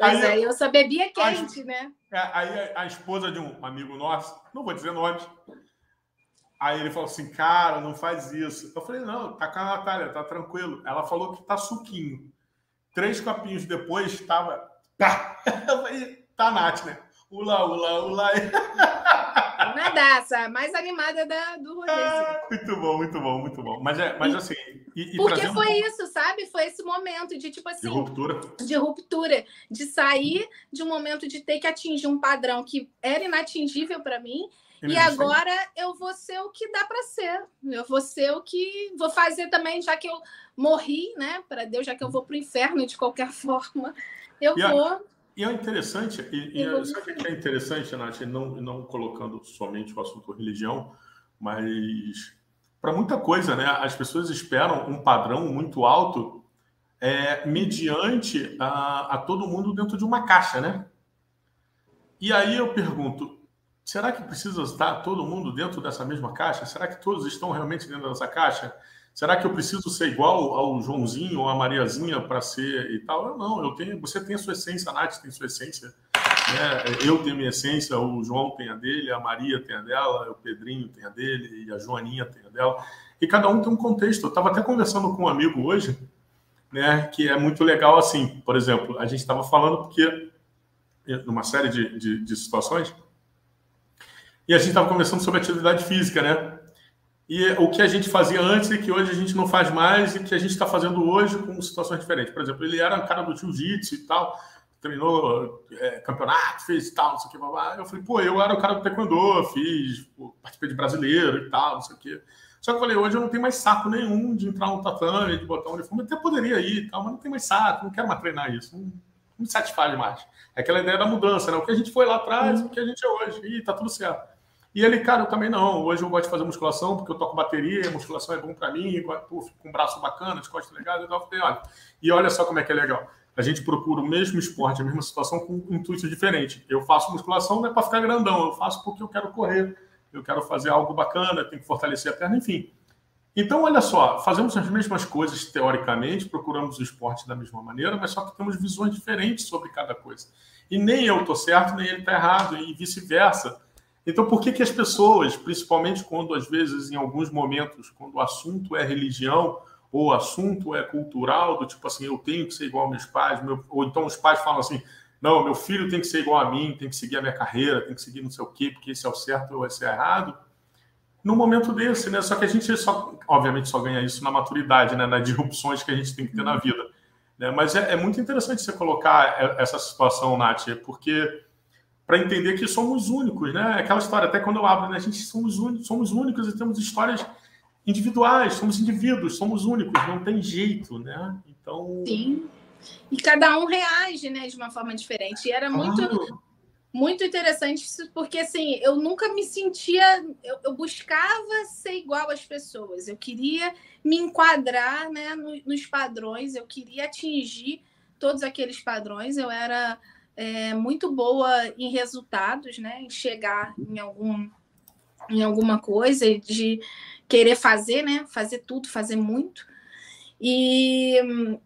Pois aí, é, eu só bebia quente,
a,
né?
É, aí a, a, esposa de um amigo nosso, não vou dizer nomes, aí ele falou assim, cara, não faz isso. Eu falei, não, tá com a Natália, tá tranquilo. Ela falou que tá suquinho. Três copinhos depois! [LAUGHS] Eu falei, tá Nath, né? Ula, ula, ula. [LAUGHS]
Uma dessa, mais animada da, do rolê. Ah,
muito bom, muito bom, muito bom. Mas, é, mas assim.
E, e Porque foi um... isso, sabe? Foi esse momento de tipo assim.
De ruptura.
De ruptura. De sair de um momento de ter que atingir um padrão que era inatingível para mim. E agora eu vou ser o que dá para ser. Eu vou ser o que vou fazer também, já que eu morri, né? Para Deus, já que eu vou para o inferno de qualquer [LAUGHS] forma. Eu e vou. A
e é interessante, e, e sabe o que é interessante, Nath, não, não colocando somente o assunto religião, mas para muita coisa, né? As pessoas esperam um padrão muito alto é, mediante a, a todo mundo dentro de uma caixa, né? E aí eu pergunto, será que precisa estar todo mundo dentro dessa mesma caixa? Será que todos estão realmente dentro dessa caixa? Será que eu preciso ser igual ao Joãozinho ou a Mariazinha para ser e tal? Eu não, eu tenho, você tem a sua essência, a Nath tem a sua essência, né? eu tenho minha essência, o João tem a dele, a Maria tem a dela, o Pedrinho tem a dele e a Joaninha tem a dela. E cada um tem um contexto. Eu estava até conversando com um amigo hoje, né, que é muito legal assim. Por exemplo, a gente estava falando porque numa série de, de, de situações e a gente estava conversando sobre atividade física, né? E o que a gente fazia antes e que hoje a gente não faz mais e que a gente está fazendo hoje com situações diferentes. Por exemplo, ele era um cara do jiu-jitsu e tal, treinou é, campeonato, fez tal, não sei o que, blá, Eu falei, pô, eu era o cara do taekwondo, fiz, pô, participei de brasileiro e tal, não sei o que. Só que eu falei, hoje eu não tenho mais saco nenhum de entrar no tatame, de botar um uniforme. Até poderia ir e tal, mas não tem mais saco, não quero mais treinar isso. Não, não me satisfaz mais. É aquela ideia da mudança, né? O que a gente foi lá atrás, uhum. o que a gente é hoje. E tá tudo certo. E ele, cara, eu também não. Hoje eu gosto de fazer musculação porque eu toco bateria, musculação é bom para mim, com um braço bacana, de costas legais. Eu falei, olha, e olha só como é que é legal. A gente procura o mesmo esporte, a mesma situação com um intuito diferente. Eu faço musculação não é para ficar grandão, eu faço porque eu quero correr, eu quero fazer algo bacana, tenho que fortalecer a perna, enfim. Então, olha só, fazemos as mesmas coisas teoricamente, procuramos o esporte da mesma maneira, mas só que temos visões diferentes sobre cada coisa. E nem eu estou certo, nem ele está errado, e vice-versa. Então, por que, que as pessoas, principalmente quando, às vezes, em alguns momentos, quando o assunto é religião ou o assunto é cultural, do tipo assim, eu tenho que ser igual aos meus pais, meu... ou então os pais falam assim, não, meu filho tem que ser igual a mim, tem que seguir a minha carreira, tem que seguir não sei o quê, porque esse é o certo ou esse é errado. No momento desse, né? Só que a gente só, obviamente, só ganha isso na maturidade, né? Nas disrupções que a gente tem que ter na vida. Né? Mas é, é muito interessante você colocar essa situação, Nath, porque para entender que somos únicos, né? Aquela história, até quando eu abro, né? A gente somos únicos, somos únicos e temos histórias individuais, somos indivíduos, somos únicos, não tem jeito, né? Então.
Sim. E cada um reage, né, de uma forma diferente. E era muito. Muito interessante isso, porque assim, eu nunca me sentia, eu, eu, buscava ser igual às pessoas, eu queria me enquadrar né, nos padrões, eu queria atingir todos aqueles padrões, eu era é, muito boa em resultados, né? Em chegar em algum em alguma coisa de querer fazer, né? Fazer tudo, fazer muito. E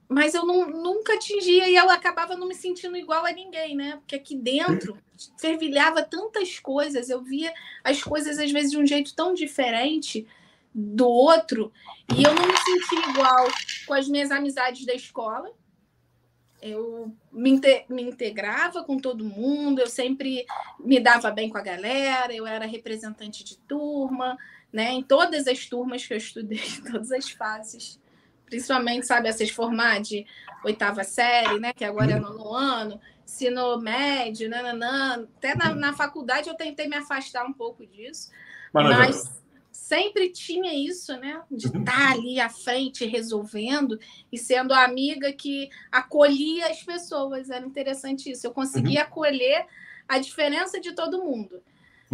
mas eu não, nunca atingia e eu acabava não me sentindo igual a ninguém, né? Porque aqui dentro fervilhava tantas coisas, eu via as coisas às vezes de um jeito tão diferente do outro, e eu não me sentia igual com as minhas amizades da escola, eu me, me, integrava com todo mundo, eu sempre me dava bem com a galera, eu era representante de turma, né? Em todas as turmas que eu estudei, [LAUGHS] em todas as fases. Principalmente, sabe, essas formar de oitava série, né? Que agora é nono ano, ensino médio, nananã. Até na, na faculdade eu tentei me afastar um pouco disso. Mas sempre tinha isso, né? De estar uhum. tá ali à frente resolvendo e sendo a amiga que acolhia as pessoas. Era interessante isso. Eu conseguia uhum. acolher a diferença de todo mundo.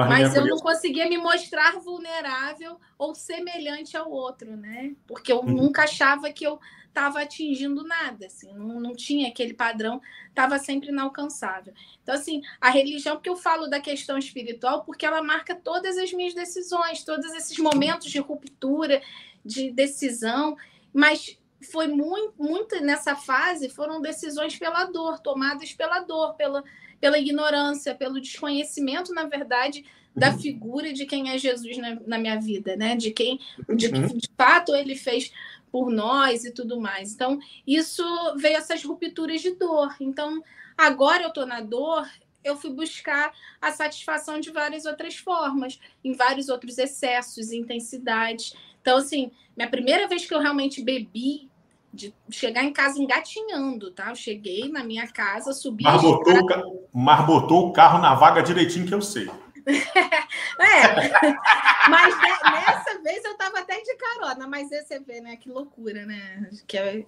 Mas, mas eu não conseguia me mostrar vulnerável ou semelhante ao outro, né? Porque eu uhum. nunca achava que eu estava atingindo nada, assim, não, não tinha aquele padrão, estava sempre inalcançável. Então, assim, a religião, porque eu falo da questão espiritual, porque ela marca todas as minhas decisões, todos esses momentos de ruptura, de decisão, mas foi muito, muito nessa fase foram decisões pela dor, tomadas pela dor, pela, pela ignorância, pelo desconhecimento, na verdade, da uhum. figura de quem é Jesus na, na minha vida, né? De quem, de, uhum. de fato, ele fez por nós e tudo mais. Então, isso veio essas rupturas de dor. Então, agora eu estou na dor, eu fui buscar a satisfação de várias outras formas, em vários outros excessos, intensidades. Então, assim, minha primeira vez que eu realmente bebi de chegar em casa engatinhando, tá? Eu cheguei na minha casa, subi.
Mas botou, o, mas botou o carro na vaga direitinho que eu sei. [LAUGHS]
é, [LAUGHS] mas nessa vez eu tava até de carona, mas você vê, né? Que loucura, né? Que é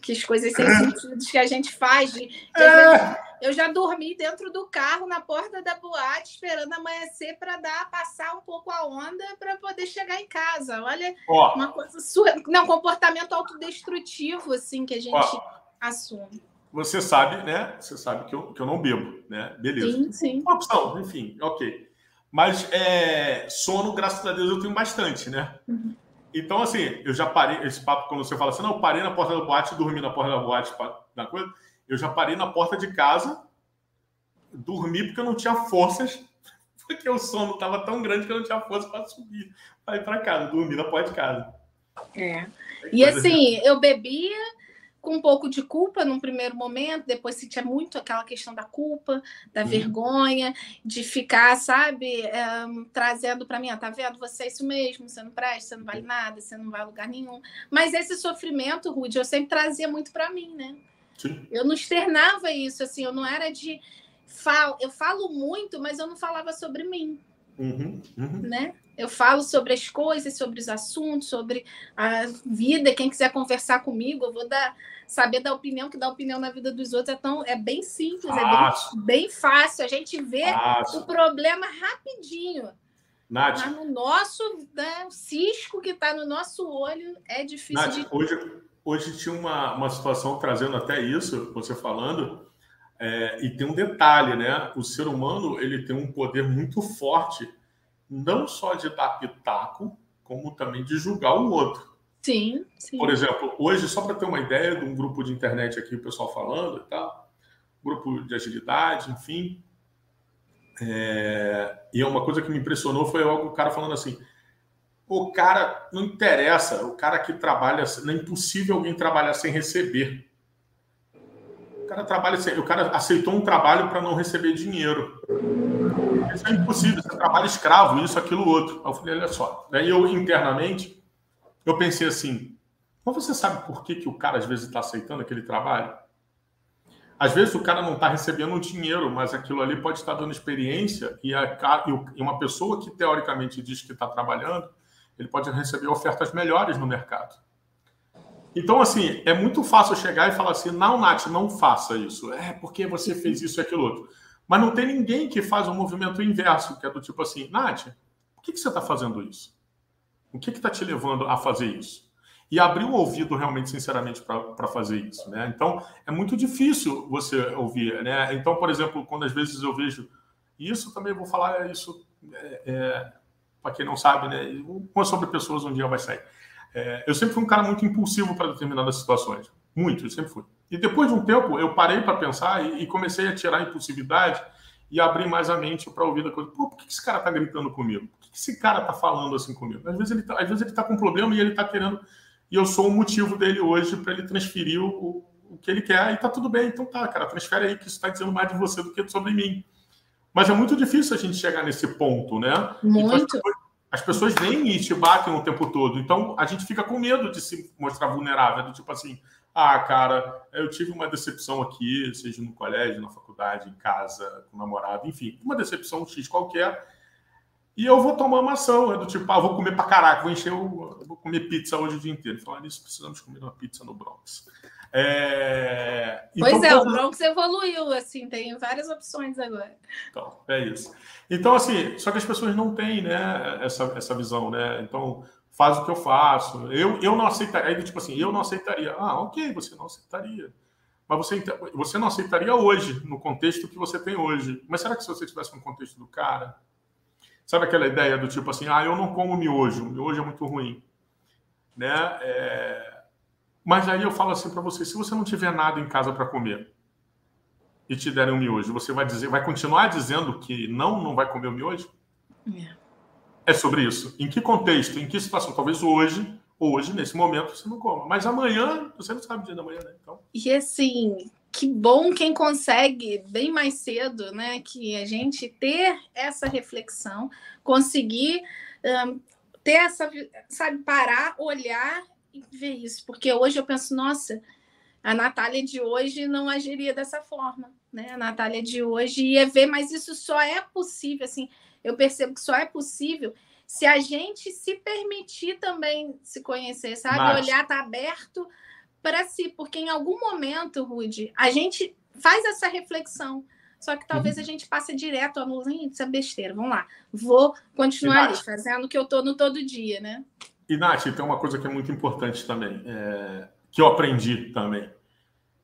que as coisas sem sentido que a gente faz. De, é. Eu já dormi dentro do carro, na porta da boate, esperando amanhecer para dar passar um pouco a onda para poder chegar em casa. Olha, Ó, uma coisa sua. Não, comportamento autodestrutivo, assim, que a gente Ó, assume.
Você sabe, né? Você sabe que eu, que eu não bebo, né? Beleza. Sim, sim. Uma opção, enfim, ok. Mas é, sono, graças a Deus, eu tenho bastante, né? Uhum. Então, assim, eu já parei, esse papo, quando você fala assim, não, eu parei na porta da boate, dormi na porta da boate, na coisa, eu já parei na porta de casa, dormi porque eu não tinha forças, [LAUGHS] porque o sono estava tão grande que eu não tinha força para subir, para ir para casa, dormi na porta de casa.
É. E assim, eu bebia, com um pouco de culpa num primeiro momento, depois sentia muito aquela questão da culpa, da uhum. vergonha, de ficar, sabe, um, trazendo para mim, ah, tá vendo, você é isso mesmo, você não presta, você não vale nada, você não vai a lugar nenhum. Mas esse sofrimento, Rude, eu sempre trazia muito para mim, né? Sim. Eu não externava isso, assim, eu não era de... Fal... Eu falo muito, mas eu não falava sobre mim. Uhum, uhum. Né? Eu falo sobre as coisas, sobre os assuntos, sobre a vida. Quem quiser conversar comigo, eu vou dar, saber da opinião, que dar opinião na vida dos outros é, tão, é bem simples, fácil. é bem, bem, fácil. A gente vê fácil. o problema rapidinho. Nath, Mas no nosso né, cisco que está no nosso olho é difícil
Nath,
de.
Hoje, hoje tinha uma, uma situação trazendo até isso, você falando, é, e tem um detalhe, né? O ser humano ele tem um poder muito forte não só de dar pitaco, como também de julgar o outro.
Sim, sim.
Por exemplo, hoje, só para ter uma ideia de um grupo de internet aqui, o pessoal falando e tal, grupo de agilidade, enfim. É... E é uma coisa que me impressionou foi o cara falando assim: o cara não interessa, o cara que trabalha, não é impossível alguém trabalhar sem receber. O cara trabalha, o cara aceitou um trabalho para não receber dinheiro. Isso é impossível, você trabalha escravo, isso, aquilo, outro. Aí eu falei, olha só. Daí eu, internamente, eu pensei assim, mas você sabe por que, que o cara às vezes está aceitando aquele trabalho? Às vezes o cara não está recebendo um dinheiro, mas aquilo ali pode estar dando experiência e, a, e uma pessoa que teoricamente diz que está trabalhando, ele pode receber ofertas melhores no mercado. Então, assim, é muito fácil chegar e falar assim, não, Nath, não faça isso. É porque você fez isso e aquilo outro. Mas não tem ninguém que faz um movimento inverso, que é do tipo assim, Nath, por que, que você está fazendo isso? O que está te levando a fazer isso? E abrir o ouvido realmente, sinceramente, para fazer isso. Né? Então, é muito difícil você ouvir. Né? Então, por exemplo, quando às vezes eu vejo isso, também vou falar isso é, é, para quem não sabe, né? Uma sobre pessoas um dia vai sair. É, eu sempre fui um cara muito impulsivo para determinadas situações. Muito, eu sempre fui. E depois de um tempo, eu parei para pensar e, e, comecei a tirar a impulsividade e abrir mais a mente para ouvir da coisa. Por que esse cara está gritando comigo? Por que esse cara está falando assim comigo? Às vezes ele está tá com um problema e ele está querendo. E eu sou o motivo dele hoje para ele transferir o, o que ele quer. E tá tudo bem, então tá, cara, transfere aí que isso está dizendo mais de você do que sobre mim. Mas é muito difícil a gente chegar nesse ponto, né?
Muito.
Então, as, pessoas, as pessoas vêm e te batem o tempo todo. Então a gente fica com medo de se mostrar vulnerável, do tipo assim ah, cara, eu tive uma decepção aqui, seja no colégio, na faculdade, em casa, com o namorado, enfim, uma decepção X qualquer. E eu vou tomar uma ação, é do tipo, ah, vou comer pra caraca, vou encher o. Vou comer pizza hoje o dia inteiro. Falar nisso, precisamos comer uma pizza no Bronx.
É... Então, pois é, o Bronx evoluiu, assim, tem várias opções agora.
Então, é isso. Então, assim, só que as pessoas não têm, né, essa, essa visão, né? Então, faz o que eu faço. Eu, eu não aceitaria. Aí, tipo assim, eu não aceitaria. Ah, ok, você não aceitaria. Mas você, você não aceitaria hoje, no contexto que você tem hoje. Mas será que se você tivesse no contexto do cara? Sabe aquela ideia do tipo assim, ah, eu não como miojo, miojo é muito ruim. Né? É... Mas aí eu falo assim para você: se você não tiver nada em casa para comer e te derem um miojo, você vai dizer, vai continuar dizendo que não, não vai comer o miojo? É. é sobre isso. Em que contexto, em que situação? Talvez hoje, hoje, nesse momento, você não coma. Mas amanhã, você não sabe o dia da manhã, né? Então...
E assim, que bom quem consegue bem mais cedo, né? Que a gente ter essa reflexão, conseguir um, ter essa, sabe, parar, olhar e ver isso. Porque hoje eu penso, nossa, a Natália de hoje não agiria dessa forma, né? A Natália de hoje ia ver, mas isso só é possível, assim, eu percebo que só é possível se a gente se permitir também se conhecer, sabe? Mas... Olhar tá aberto para si, porque em algum momento, Rude, a gente faz essa reflexão. Só que talvez uhum. a gente passe direto a no isso é besteira. Vamos lá. Vou continuar ali, fazendo o que eu estou no todo dia, né?
E, Nath, tem uma coisa que é muito importante também, é... que eu aprendi também.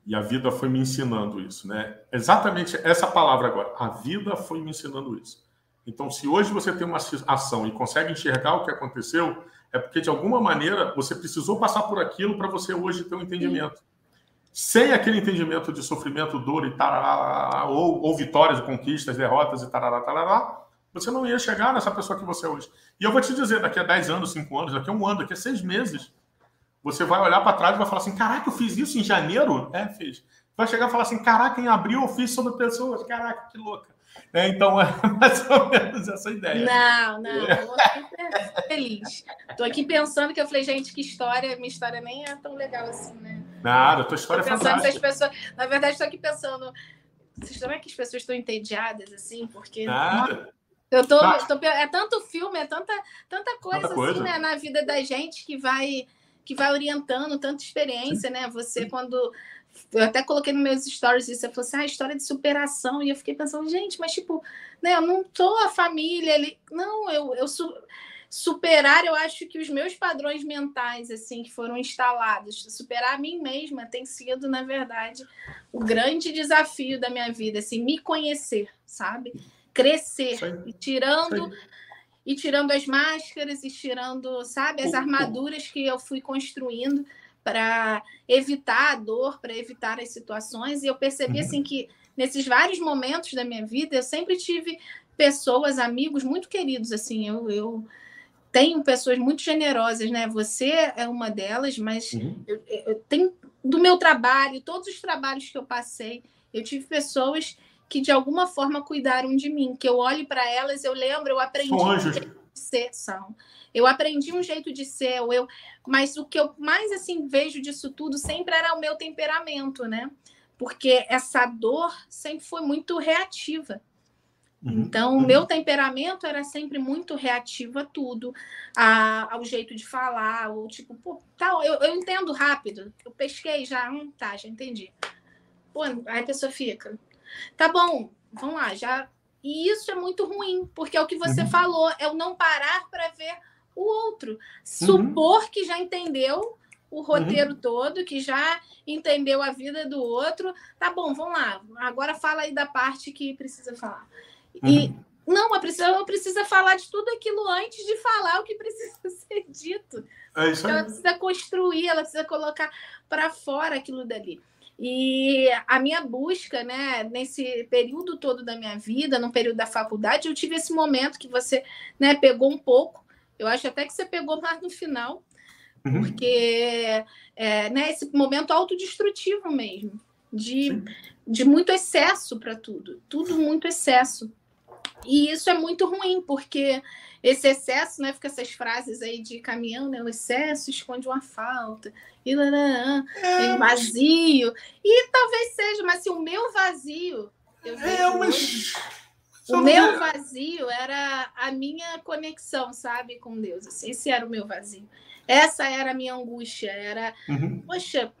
E a vida foi me ensinando isso, né? Exatamente essa palavra agora. A vida foi me ensinando isso. Então, se hoje você tem uma ação e consegue enxergar o que aconteceu, é porque de alguma maneira você precisou passar por aquilo para você hoje ter um entendimento. Sem aquele entendimento de sofrimento, dor e tarará, ou, ou vitórias, conquistas, derrotas e tarará, tarará, você não ia chegar nessa pessoa que você é hoje. E eu vou te dizer, daqui a 10 anos, 5 anos, daqui a um ano, daqui a 6 meses, você vai olhar para trás e vai falar assim: caraca, eu fiz isso em janeiro? É, fez. Vai chegar e falar assim: caraca, em abril eu fiz sobre pessoas. Caraca, que louca. É, então, [LAUGHS] é mais ou menos essa ideia.
Não, não, eu super feliz. Estou aqui pensando que eu falei, gente, que história, minha história nem é tão legal assim, né?
Nada, tua história tô é fantástica.
Pessoas, na verdade, estou aqui pensando, vocês é que as pessoas estão entediadas, assim, porque...
Nada.
Eu tô, tô, é tanto filme, é tanta, tanta coisa, tanta coisa. assim, né, na vida da gente que vai que vai orientando, tanta experiência, né? Você quando eu até coloquei nos meus stories isso, você falou assim, ah, história de superação, e eu fiquei pensando, gente, mas tipo, né, eu não tô a família ali, não, eu, eu su superar, eu acho que os meus padrões mentais, assim, que foram instalados, superar a mim mesma tem sido, na verdade, o grande desafio da minha vida, assim, me conhecer, sabe? Crescer, e tirando e tirando as máscaras e tirando, sabe, as armaduras que eu fui construindo para evitar a dor, para evitar as situações. E eu percebi uhum. assim que nesses vários momentos da minha vida eu sempre tive pessoas, amigos muito queridos assim. Eu, eu tenho pessoas muito generosas, né? Você é uma delas, mas uhum. eu, eu tenho do meu trabalho, todos os trabalhos que eu passei, eu tive pessoas que de alguma forma cuidaram de mim, que eu olho para elas, eu lembro, eu aprendi de ser, são. Eu aprendi um jeito de ser, eu, mas o que eu mais assim vejo disso tudo sempre era o meu temperamento, né? Porque essa dor sempre foi muito reativa. Uhum, então, o uhum. meu temperamento era sempre muito reativo a tudo, a, ao jeito de falar, ou tipo, pô, tal, eu, eu entendo rápido, eu pesquei já, hum, tá, já entendi. Pô, aí a pessoa fica, tá bom, vamos lá, já. E isso é muito ruim, porque é o que você uhum. falou, é o não parar para ver o outro. Uhum. Supor uhum. que já entendeu o roteiro uhum. todo, que já entendeu a vida do outro. Tá bom, vamos lá. Agora fala aí da parte que precisa falar. E uhum. não, a pessoa precisa falar de tudo aquilo antes de falar o que precisa [LAUGHS] ser dito.
É.
Ela precisa construir, ela precisa colocar para fora aquilo dali. E a minha busca, né, nesse período todo da minha vida, no período da faculdade, eu tive esse momento que você, né, pegou um pouco eu acho até que você pegou mais no final, uhum. porque é né, esse momento autodestrutivo mesmo, de, de muito excesso para tudo, tudo muito excesso. E isso é muito ruim, porque esse excesso, né? Fica essas frases aí de caminhão, né? O excesso esconde uma falta, e é, vazio. E talvez seja, mas se o meu vazio. Eu é, mas... O meu vazio era a minha conexão, sabe, com Deus. Assim, esse era o meu vazio. Essa era a minha angústia. Era, uhum. poxa,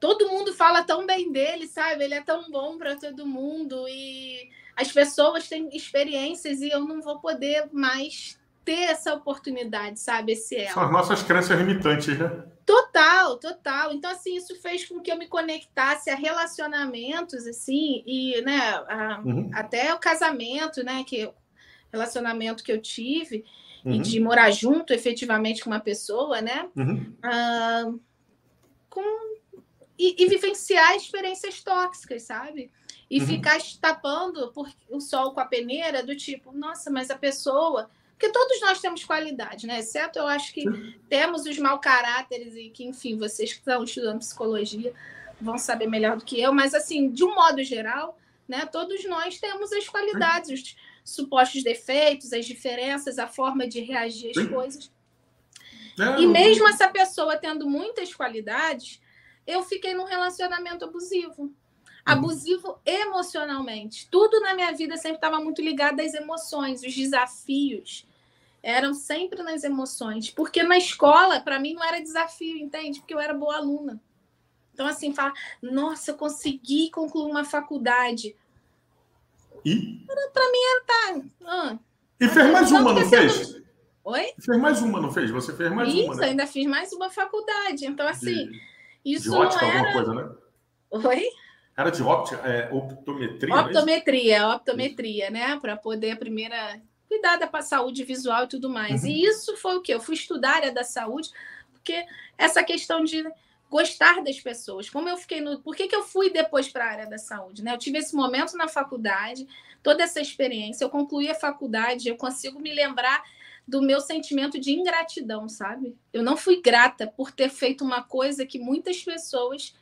todo mundo fala tão bem dele, sabe? Ele é tão bom para todo mundo e as pessoas têm experiências e eu não vou poder mais ter essa oportunidade, sabe? Esse elo.
São as nossas crenças limitantes, né?
Total, total. Então, assim, isso fez com que eu me conectasse a relacionamentos, assim, e, né, a, uhum. até o casamento, né, que relacionamento que eu tive, uhum. e de morar junto efetivamente com uma pessoa, né? Uhum. Ah, com e, e vivenciar experiências tóxicas, sabe? E uhum. ficar tapando por, o sol com a peneira do tipo, nossa, mas a pessoa. Porque todos nós temos qualidade, né? Exceto eu acho que temos os mau caráteres e que, enfim, vocês que estão estudando psicologia vão saber melhor do que eu, mas assim, de um modo geral, né, todos nós temos as qualidades, os supostos defeitos, as diferenças, a forma de reagir às coisas. É, e mesmo essa pessoa tendo muitas qualidades, eu fiquei num relacionamento abusivo. Uhum. Abusivo emocionalmente. Tudo na minha vida sempre estava muito ligado às emoções, os desafios eram sempre nas emoções. Porque na escola, para mim, não era desafio, entende? Porque eu era boa aluna. Então, assim, falar, nossa, eu consegui concluir uma faculdade.
E?
Para mim era tá.
Ah, e fez mais uma, não fez?
Oi?
Fez mais uma, não fez? Você fez mais
Isso,
uma. Isso,
ainda fiz mais uma faculdade. Então, assim. De... Isso
de ótica,
era...
alguma coisa, né?
Oi?
Era de óptica, é, optometria?
Optometria, optometria, né? Para poder a primeira cuidar da saúde visual e tudo mais. Uhum. E isso foi o que? Eu fui estudar a área da saúde, porque essa questão de gostar das pessoas. Como eu fiquei no. Por que, que eu fui depois para a área da saúde? Né? Eu tive esse momento na faculdade, toda essa experiência, eu concluí a faculdade, eu consigo me lembrar do meu sentimento de ingratidão, sabe? Eu não fui grata por ter feito uma coisa que muitas pessoas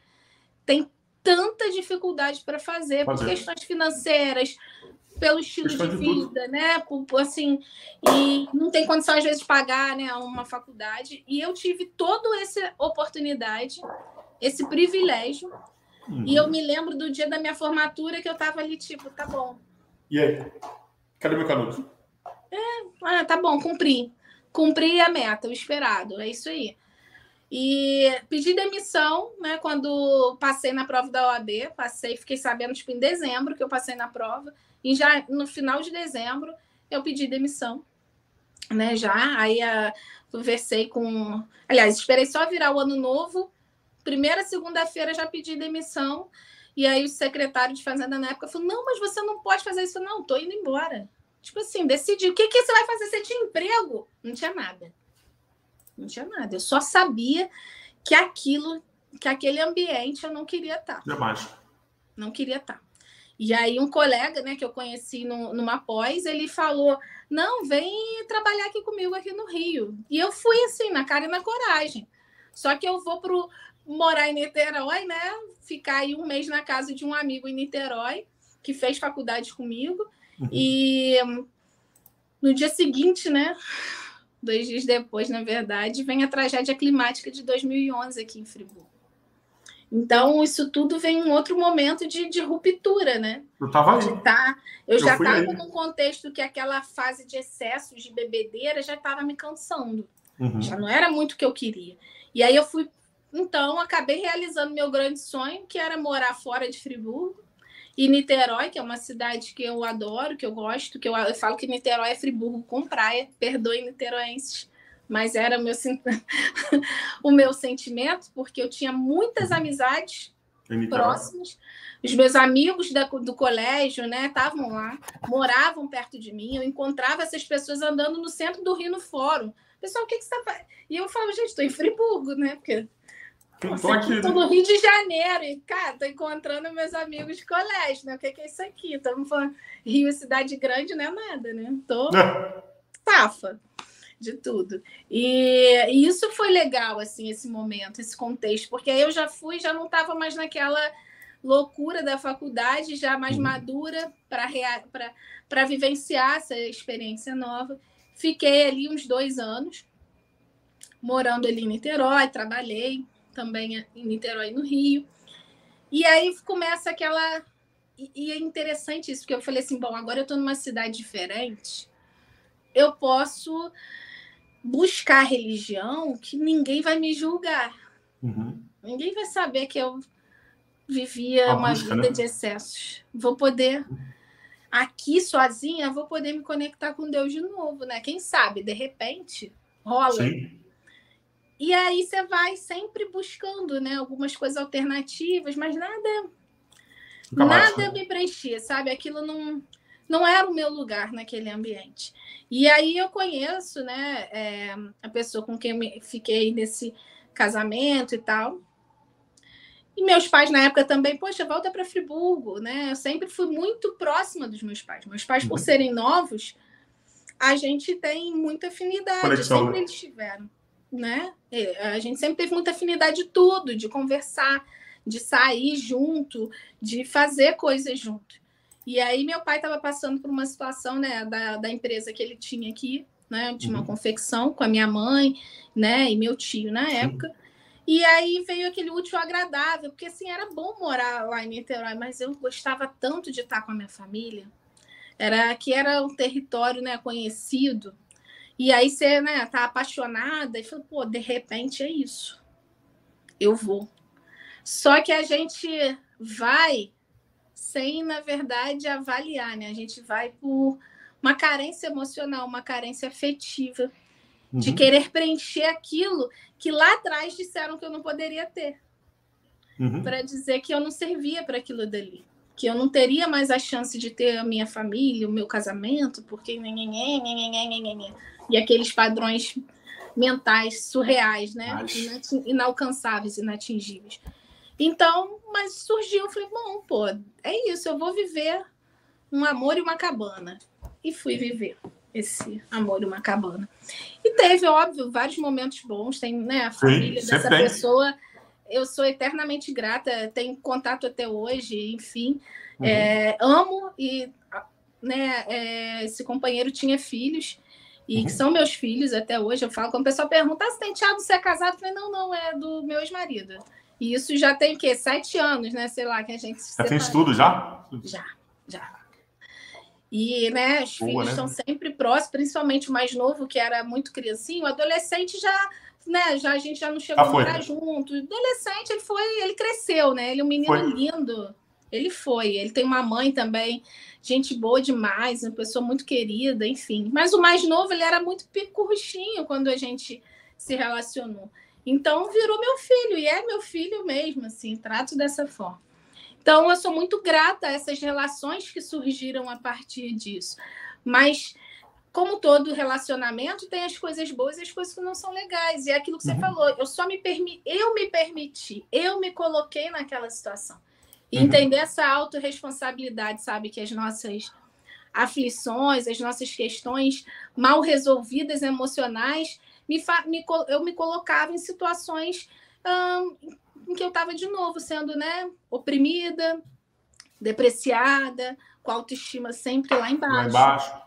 têm tanta dificuldade para fazer, fazer, por questões financeiras, pelo estilo de, de vida, né? Por, assim, e não tem condição às vezes de pagar, né, uma faculdade. E eu tive toda essa oportunidade, esse privilégio. Uhum. E eu me lembro do dia da minha formatura que eu estava ali tipo, tá bom.
E aí? Cadê meu canudo?
É, ah, tá bom, cumpri. Cumpri a meta, o esperado, é isso aí. E pedi demissão, né? Quando passei na prova da OAB, passei, fiquei sabendo, tipo, em dezembro que eu passei na prova, e já no final de dezembro eu pedi demissão, né? Já, aí a, conversei com. Aliás, esperei só virar o ano novo, primeira segunda-feira já pedi demissão, e aí o secretário de Fazenda na época falou: não, mas você não pode fazer isso, não, tô indo embora. Tipo assim, decidi o que, que você vai fazer? Você tinha emprego? Não tinha nada. Não tinha nada. Eu só sabia que aquilo, que aquele ambiente eu não queria estar.
Jamais.
Não queria estar. E aí um colega, né, que eu conheci no, numa pós, ele falou: "Não, vem trabalhar aqui comigo aqui no Rio". E eu fui assim, na cara e na coragem. Só que eu vou pro morar em Niterói, né? Ficar aí um mês na casa de um amigo em Niterói que fez faculdade comigo. Uhum. E no dia seguinte, né? Dois dias depois, na verdade, vem a tragédia climática de 2011 aqui em Friburgo. Então, isso tudo vem em um outro momento de, de ruptura, né?
Eu estava aí.
Tá, eu, eu já estava num contexto que aquela fase de excessos de bebedeira já estava me cansando. Uhum. Já não era muito o que eu queria. E aí eu fui, então, acabei realizando meu grande sonho, que era morar fora de Friburgo. E Niterói, que é uma cidade que eu adoro, que eu gosto, que eu, eu falo que Niterói é Friburgo com praia, perdoe niteroenses, mas era o meu, [LAUGHS] o meu sentimento, porque eu tinha muitas amizades próximas. Os meus amigos da, do colégio, né, estavam lá, moravam perto de mim. Eu encontrava essas pessoas andando no centro do Rio no Fórum. Pessoal, o que, que você está fazendo? E eu falava, gente, estou em Friburgo, né? Porque Estou aqui no Rio de Janeiro e, cara, tô encontrando meus amigos de colégio, né? O que, que é isso aqui? Estamos falando Rio, cidade grande, não é nada, né? Tô [LAUGHS] safa de tudo. E, e, isso foi legal, assim, esse momento, esse contexto, porque aí eu já fui, já não estava mais naquela loucura da faculdade, já mais uhum. madura para vivenciar essa experiência nova. Fiquei ali uns dois anos, morando ali em Niterói, trabalhei, também em Niterói, no Rio. E aí começa aquela. E, é interessante isso, porque eu falei assim: bom, agora eu estou numa cidade diferente, eu posso buscar religião que ninguém vai me julgar. Uhum. Ninguém vai saber que eu vivia uma busca, vida né? de excessos. Vou poder, aqui sozinha, vou poder me conectar com Deus de novo, né? Quem sabe, de repente, rola. Sim e aí você vai sempre buscando, né, algumas coisas alternativas, mas nada nada me preenchia, sabe? Aquilo não não era o meu lugar naquele ambiente. E aí eu conheço, né, é, a pessoa com quem eu fiquei nesse casamento e tal. E meus pais na época também, poxa, volta para Friburgo, né? Eu sempre fui muito próxima dos meus pais. Meus pais, por uhum. serem novos, a gente tem muita afinidade, Conexão. sempre eles tiveram, né? A gente sempre teve muita afinidade de tudo, de conversar, de sair junto, de fazer coisas junto. E aí meu pai estava passando por uma situação, né, da, da empresa que ele tinha aqui, né, de uma uhum. confecção com a minha mãe, né, e meu tio na época. Sim. E aí veio aquele útil agradável, porque assim era bom morar lá em Niterói, mas eu gostava tanto de estar com a minha família. Era que era um território, né, conhecido. E aí você, né, tá apaixonada e fala, pô, de repente é isso. Eu vou. Só que a gente vai sem, na verdade, avaliar, né? A gente vai por uma carência emocional, uma carência afetiva uhum. de querer preencher aquilo que lá atrás disseram que eu não poderia ter. Uhum. Para dizer que eu não servia para aquilo dali. Que eu não teria mais a chance de ter a minha família, o meu casamento, porque. E aqueles padrões mentais surreais, né? Mas... Inalcançáveis, inatingíveis. Então, mas surgiu, eu falei, bom, pô, é isso, eu vou viver um amor e uma cabana. E fui viver esse amor e uma cabana. E teve, óbvio, vários momentos bons. Tem né, a família Sim, dessa tem. pessoa. Eu sou eternamente grata, tenho contato até hoje, enfim. Uhum. É, amo e né, é, esse companheiro tinha filhos e uhum. que são meus filhos até hoje. Eu falo, quando o pessoal pergunta ah, se tem teado, você é casado, eu falei, não, não, é do meu ex-marido. E isso já tem o quê? Sete anos, né? Sei lá, que a gente.
Já tem estudo já?
Já, já. E né, os Boa, filhos né? estão sempre próximos, principalmente o mais novo, que era muito criancinho, o adolescente já, né, já a gente já não chegou ah, a morar junto. Adolescente, ele foi, ele cresceu, né? Ele é um menino foi. lindo. Ele foi, ele tem uma mãe também, gente boa demais, uma pessoa muito querida, enfim. Mas o mais novo, ele era muito picurruchinho quando a gente se relacionou. Então virou meu filho, e é meu filho mesmo, assim, trato dessa forma. Então, eu sou muito grata a essas relações que surgiram a partir disso. Mas, como todo relacionamento, tem as coisas boas e as coisas que não são legais. E é aquilo que você uhum. falou, eu só me permi eu me permiti, eu me coloquei naquela situação. E uhum. entender essa autorresponsabilidade, sabe? Que as nossas aflições, as nossas questões mal resolvidas emocionais, me, me eu me colocava em situações hum, em que eu estava de novo sendo né, oprimida, depreciada, com a autoestima sempre lá embaixo. Lá embaixo.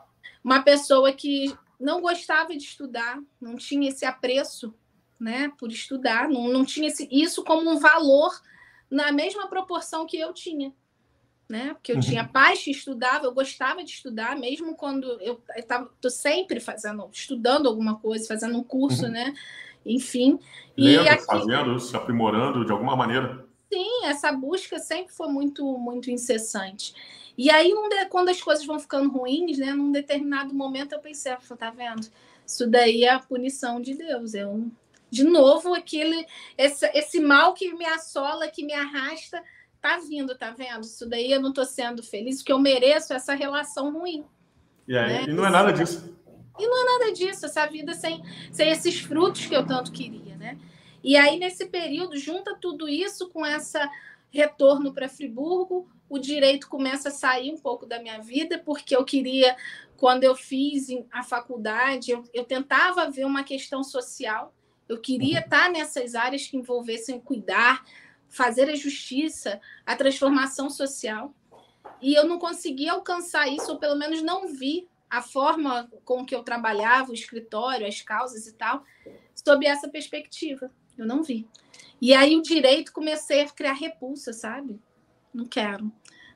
Uma pessoa que não gostava de estudar, não tinha esse apreço né, por estudar, não, não tinha esse, isso como um valor na mesma proporção que eu tinha. Né? Porque eu uhum. tinha pais que estudavam, eu gostava de estudar, mesmo quando eu estava sempre fazendo, estudando alguma coisa, fazendo um curso, uhum. né? enfim.
Lendo, e aqui, fazendo, se aprimorando de alguma maneira.
Sim, essa busca sempre foi muito, muito incessante. E aí, quando as coisas vão ficando ruins, né, num determinado momento eu pensei, ah, tá vendo? Isso daí é a punição de Deus. Eu, de novo, aquele, esse, esse mal que me assola, que me arrasta, tá vindo, tá vendo? Isso daí eu não tô sendo feliz, porque eu mereço essa relação ruim.
E, aí, né? e não é nada disso.
E não é nada disso, essa vida sem, sem esses frutos que eu tanto queria, né? E aí, nesse período, junta tudo isso com essa retorno para Friburgo, o direito começa a sair um pouco da minha vida, porque eu queria, quando eu fiz a faculdade, eu, eu tentava ver uma questão social, eu queria uhum. estar nessas áreas que envolvessem cuidar, fazer a justiça, a transformação social. E eu não conseguia alcançar isso, ou pelo menos não vi a forma com que eu trabalhava, o escritório, as causas e tal, sob essa perspectiva. Eu não vi. E aí o direito comecei a criar repulsa, sabe? Não quero.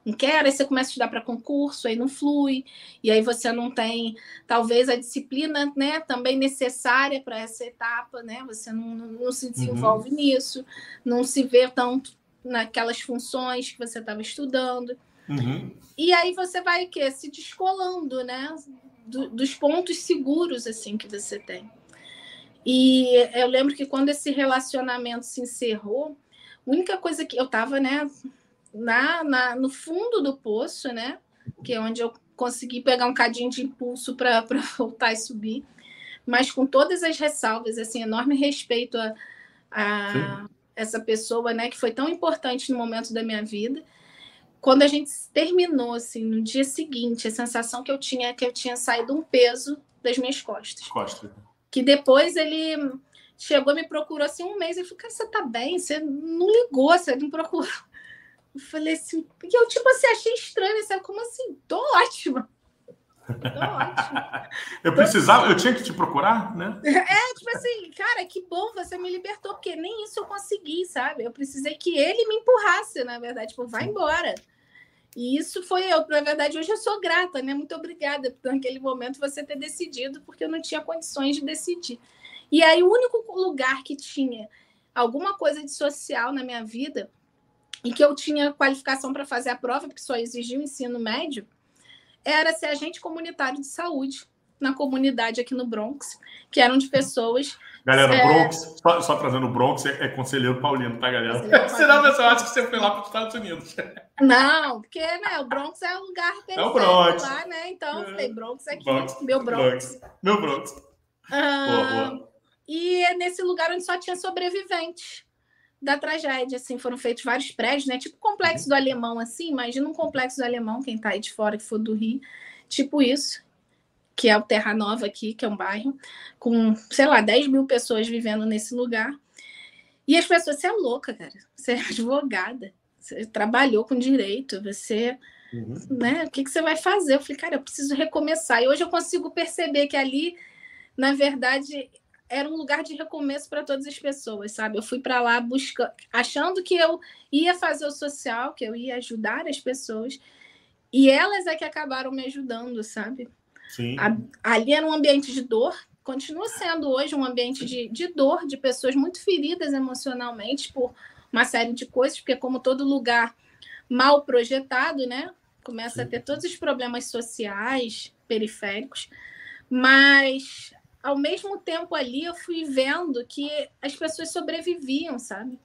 Não quero, aí você começa a estudar para concurso, aí não flui, e aí você não tem, talvez, a disciplina né, também necessária para essa etapa, né? Você não, não, não se desenvolve uhum. nisso, não se vê tanto naquelas funções que você estava estudando. Uhum. E aí você vai o quê? Se descolando, né? Do, dos pontos seguros assim que você tem. E eu lembro que quando esse relacionamento se encerrou, a única coisa que eu estava, né, na, na, no fundo do poço, né, que é onde eu consegui pegar um cadinho de impulso para [LAUGHS] voltar e subir, mas com todas as ressalvas, assim, enorme respeito a, a essa pessoa, né, que foi tão importante no momento da minha vida. Quando a gente terminou, assim, no dia seguinte, a sensação que eu tinha é que eu tinha saído um peso das minhas costas.
Costa.
Que depois ele chegou, me procurou assim um mês e falou: Cara, você tá bem? Você não ligou, você não procurou. Eu falei assim, e eu, tipo assim, achei estranho, sabe? Como assim? Tô ótima. Tô ótima. [LAUGHS]
eu precisava, eu tinha que te procurar, né?
É, tipo assim, cara, que bom, você me libertou, porque nem isso eu consegui, sabe? Eu precisei que ele me empurrasse, na verdade, tipo, vai embora. E isso foi eu, na verdade, hoje eu sou grata, né? Muito obrigada por naquele momento você ter decidido, porque eu não tinha condições de decidir. E aí, o único lugar que tinha alguma coisa de social na minha vida e que eu tinha qualificação para fazer a prova, porque só exigia o ensino médio, era ser agente comunitário de saúde na comunidade aqui no Bronx, que eram de pessoas.
Galera, é... Bronx, só, só, trazendo o Bronx, é, é Conselheiro Paulino, tá, galera? Senão você acha que você foi lá para os Estados Unidos.
Não, porque né, o Bronx é um lugar
é o Bronx.
lá, né? Então, eu falei, Bronx aqui, Bronx. meu Bronx.
Bronx. Meu Bronx.
Ah, boa, boa. E é nesse lugar onde só tinha sobrevivente da tragédia, assim, foram feitos vários prédios, né? Tipo o complexo do Alemão, assim, imagina um complexo do Alemão, quem tá aí de fora que for do Rio, tipo isso, que é o Terra Nova aqui, que é um bairro, com, sei lá, 10 mil pessoas vivendo nesse lugar. E as pessoas, você é louca, cara, você é [LAUGHS] advogada, você trabalhou com direito, você. Uhum. Né? O que, que você vai fazer? Eu falei, cara, eu preciso recomeçar. E hoje eu consigo perceber que ali, na verdade, era um lugar de recomeço para todas as pessoas, sabe? Eu fui para lá buscando, achando que eu ia fazer o social, que eu ia ajudar as pessoas, e elas é que acabaram me ajudando, sabe?
Sim.
A, ali era um ambiente de dor, continua sendo hoje um ambiente de, de dor, de pessoas muito feridas emocionalmente por uma série de coisas, porque como todo lugar mal projetado, né? Começa Sim. a ter todos os problemas sociais, periféricos, mas ao mesmo tempo ali eu fui vendo que as pessoas sobreviviam, sabe?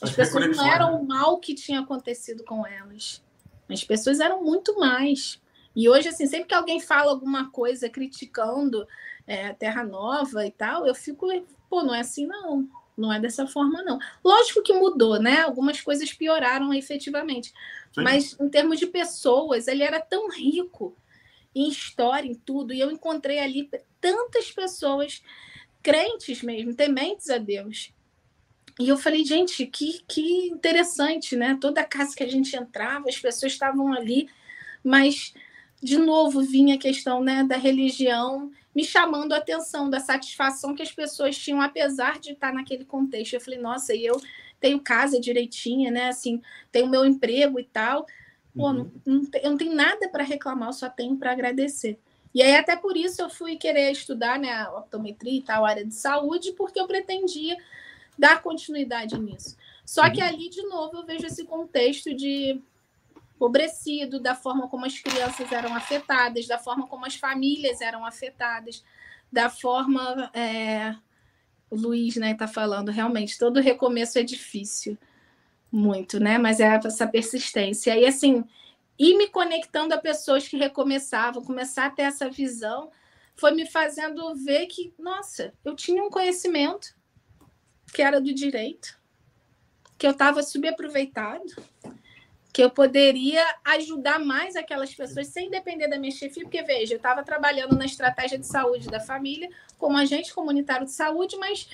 As, as pessoas não eram o mal que tinha acontecido com elas. As pessoas eram muito mais. E hoje, assim, sempre que alguém fala alguma coisa criticando é, a Terra Nova e tal, eu fico, pô, não é assim, não. Não é dessa forma, não. Lógico que mudou, né? Algumas coisas pioraram efetivamente. Sim. Mas em termos de pessoas, ele era tão rico em história, em tudo. E eu encontrei ali tantas pessoas crentes mesmo, tementes a Deus. E eu falei, gente, que, que interessante, né? Toda casa que a gente entrava, as pessoas estavam ali, mas de novo vinha a questão né, da religião me chamando a atenção, da satisfação que as pessoas tinham, apesar de estar naquele contexto. Eu falei, nossa, e eu tenho casa direitinha, né? Assim, tenho meu emprego e tal. Pô, uhum. não, não, eu não tenho nada para reclamar, eu só tenho para agradecer. E aí, até por isso, eu fui querer estudar né, a optometria e tal, área de saúde, porque eu pretendia dar continuidade nisso. Só que uhum. ali, de novo, eu vejo esse contexto de empobrecido, da forma como as crianças eram afetadas, da forma como as famílias eram afetadas, da forma. É... O Luiz né, está falando, realmente, todo recomeço é difícil muito, né? Mas é essa persistência. E assim, ir me conectando a pessoas que recomeçavam, começar a ter essa visão, foi me fazendo ver que, nossa, eu tinha um conhecimento que era do direito, que eu estava subaproveitado, que eu poderia ajudar mais aquelas pessoas sem depender da minha chefia, porque veja, eu estava trabalhando na estratégia de saúde da família como agente comunitário de saúde, mas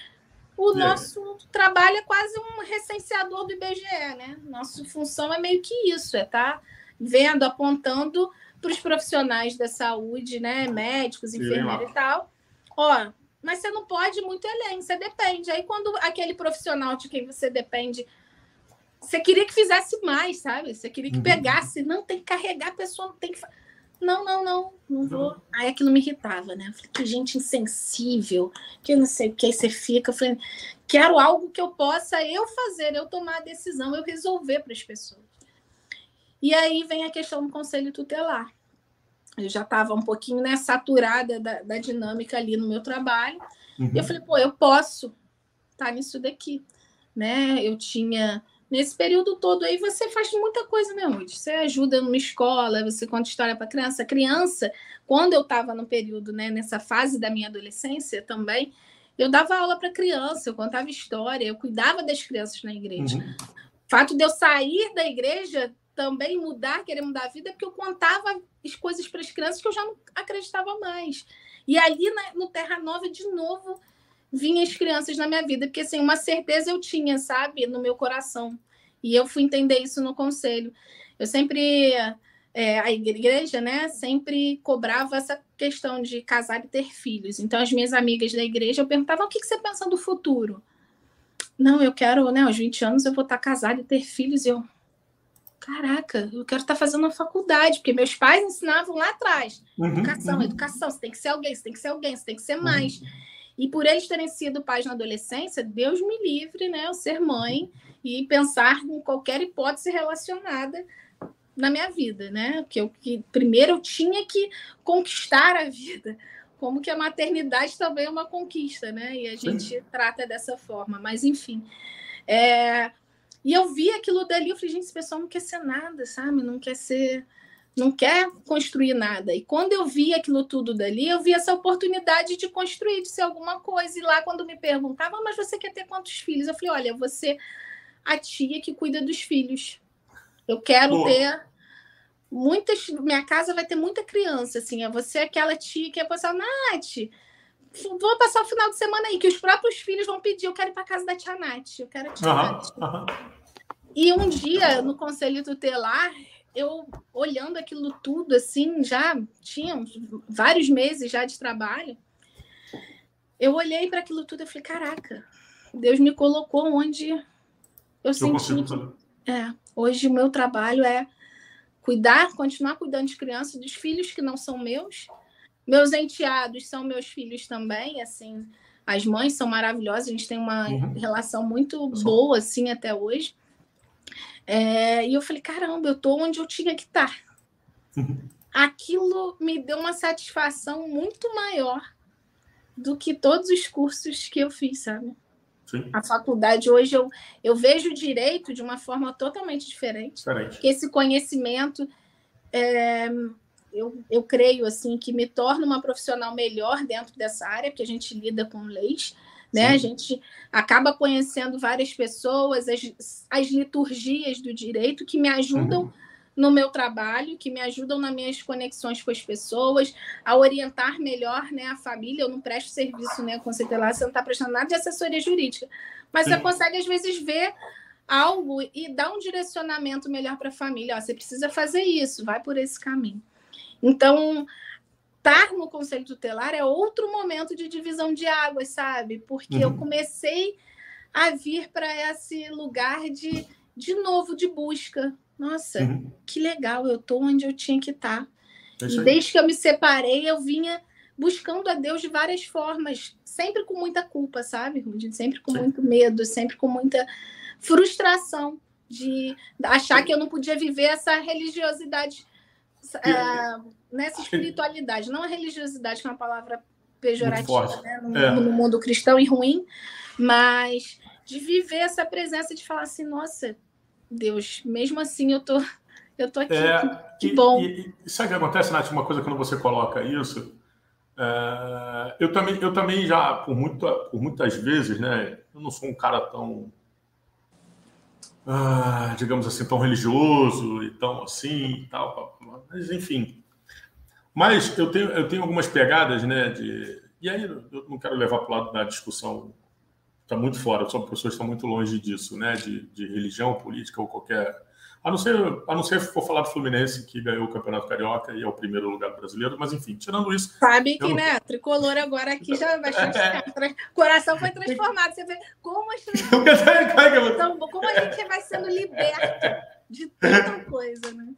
o é. nosso trabalho é quase um recenseador do IBGE, né? Nossa função é meio que isso, é estar tá vendo, apontando para os profissionais da saúde, né? Médicos, enfermeiros e tal. Ó, mas você não pode muito além, você depende. Aí quando aquele profissional de quem você depende, você queria que fizesse mais, sabe? Você queria que uhum. pegasse, não tem que carregar a pessoa, não tem que não, não, não, não vou. Aí aquilo me irritava, né? Eu falei, que gente insensível, que não sei o que, aí você fica. Eu falei, quero algo que eu possa eu fazer, eu tomar a decisão, eu resolver para as pessoas. E aí vem a questão do conselho tutelar. Eu já estava um pouquinho né, saturada da, da, dinâmica ali no meu trabalho. Uhum. E eu falei, pô, eu posso estar tá nisso daqui. Né? Eu tinha Nesse período todo aí você faz muita coisa, né, Ruth? Você ajuda numa escola, você conta história para criança. Criança, quando eu estava no período, né, nessa fase da minha adolescência também, Eu dava aula para criança, eu contava história, eu cuidava das crianças na igreja. Uhum. O fato de eu sair da igreja também mudar, querer mudar a vida, é porque eu contava as coisas para as crianças que eu já não acreditava mais. E ali na, no Terra Nova, de novo, vinham as crianças na minha vida, porque assim, uma certeza eu tinha, sabe, no meu coração. E eu fui entender isso no conselho. Eu sempre, é, a igreja, né, sempre cobrava essa questão de casar e ter filhos. Então, as minhas amigas da igreja, eu perguntava: o que, que você pensa do futuro? Não, eu quero, né, aos 20 anos eu vou estar casada e ter filhos. E eu, caraca, eu quero estar fazendo uma faculdade, porque meus pais ensinavam lá atrás. Uhum, educação, uhum. educação, você tem que ser alguém, você tem que ser alguém, você tem que ser mais. Uhum. E por eles terem sido pais na adolescência, Deus me livre, né, eu ser mãe e pensar em qualquer hipótese relacionada na minha vida, né? Que eu que primeiro eu tinha que conquistar a vida. Como que a maternidade também é uma conquista, né? E a gente Sim. trata dessa forma, mas enfim. É, e eu vi aquilo dali, eu falei, gente, esse pessoal não quer ser nada, sabe? Não quer ser, não quer construir nada. E quando eu vi aquilo tudo dali, eu vi essa oportunidade de construir, de ser alguma coisa. E lá, quando me perguntavam, mas você quer ter quantos filhos? Eu falei, olha, você a tia que cuida dos filhos. Eu quero ter muitas. Minha casa vai ter muita criança, assim. É você aquela tia que é passar, Nath, vou passar o final de semana aí, que os próprios filhos vão pedir. Eu quero ir para casa da tia Nath. Eu quero a tia uhum, Nath. Uhum. E um dia, no conselho tutelar, eu olhando aquilo tudo, assim, já tinha vários meses já de trabalho, eu olhei para aquilo tudo e falei: caraca, Deus me colocou onde eu, eu senti. Que, é, hoje o meu trabalho é cuidar, continuar cuidando de crianças, dos filhos que não são meus, meus enteados são meus filhos também, assim. As mães são maravilhosas, a gente tem uma uhum. relação muito boa, assim, até hoje. É, e eu falei, caramba, eu tô onde eu tinha que estar. Tá. [LAUGHS] Aquilo me deu uma satisfação muito maior do que todos os cursos que eu fiz, sabe? Sim. A faculdade hoje eu, eu vejo o direito de uma forma totalmente diferente. Diferente. Que esse conhecimento é, eu, eu creio assim que me torna uma profissional melhor dentro dessa área, porque a gente lida com leis, né? Sim. A gente acaba conhecendo várias pessoas, as, as liturgias do direito que me ajudam uhum. no meu trabalho, que me ajudam nas minhas conexões com as pessoas, a orientar melhor né, a família. Eu não presto serviço, né, lá, você não está prestando nada de assessoria jurídica, mas Sim. você consegue, às vezes, ver algo e dar um direcionamento melhor para a família. Ó, você precisa fazer isso, vai por esse caminho. Então, estar no conselho tutelar é outro momento de divisão de águas, sabe? Porque uhum. eu comecei a vir para esse lugar de, de novo, de busca. Nossa, uhum. que legal, eu estou onde eu tinha que estar. Tá. É e desde que eu me separei, eu vinha buscando a Deus de várias formas, sempre com muita culpa, sabe, Sempre com Sim. muito medo, sempre com muita frustração de achar que eu não podia viver essa religiosidade é, nessa espiritualidade, não a religiosidade, que é uma palavra pejorativa né, no, é. no, mundo cristão e ruim, mas de viver essa presença de falar assim, nossa, Deus, mesmo assim eu tô, eu tô aqui, é, que, bom.
E, e, sabe o que acontece, Nath? Uma coisa quando você coloca isso, é, eu, também, eu também já, por, muito, por muitas vezes, né, eu não sou um cara tão ah, digamos assim, tão religioso e tão assim e tal. Mas, enfim. Mas eu tenho, eu tenho algumas pegadas, né? De, e aí eu não quero levar para o lado da discussão, está muito fora, são pessoas estão muito longe disso, né? De, de religião, política ou qualquer a não ser, a não ser se for falar do Fluminense, que ganhou o Campeonato Carioca e é o primeiro lugar brasileiro, mas enfim, tirando isso.
Sabe que, não... né? Tricolor agora aqui já vai [LAUGHS] é. Coração foi transformado. Você vê como as [LAUGHS] então, como a gente vai sendo liberto de tanta coisa, né?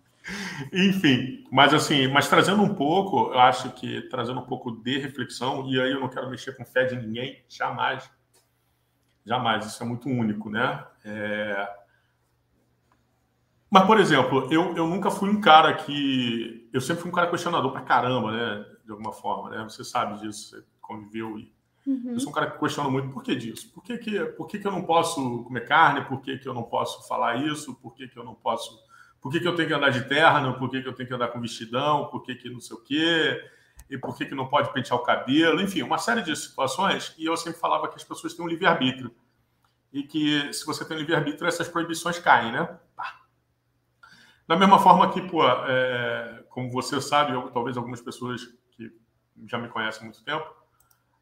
Enfim, mas assim, mas trazendo um pouco, eu acho que trazendo um pouco de reflexão, e aí eu não quero mexer com fé de ninguém, jamais. Jamais, isso é muito único, né? É, mas, por exemplo, eu, eu nunca fui um cara que. Eu sempre fui um cara questionador pra caramba, né? De alguma forma, né? Você sabe disso, você conviveu e. Uhum. Eu sou um cara que questiona muito por que disso. Por que, que, por que, que eu não posso comer carne? Por que, que eu não posso falar isso? Por que, que eu não posso. Por que, que eu tenho que andar de terno? Por que, que eu tenho que andar com vestidão? Por que, que não sei o quê? e por que, que não pode pentear o cabelo, enfim, uma série de situações. E eu sempre falava que as pessoas têm um livre-arbítrio. E que se você tem um livre-arbítrio, essas proibições caem, né? Da mesma forma que, pô, é, como você sabe, eu, talvez algumas pessoas que já me conhecem há muito tempo,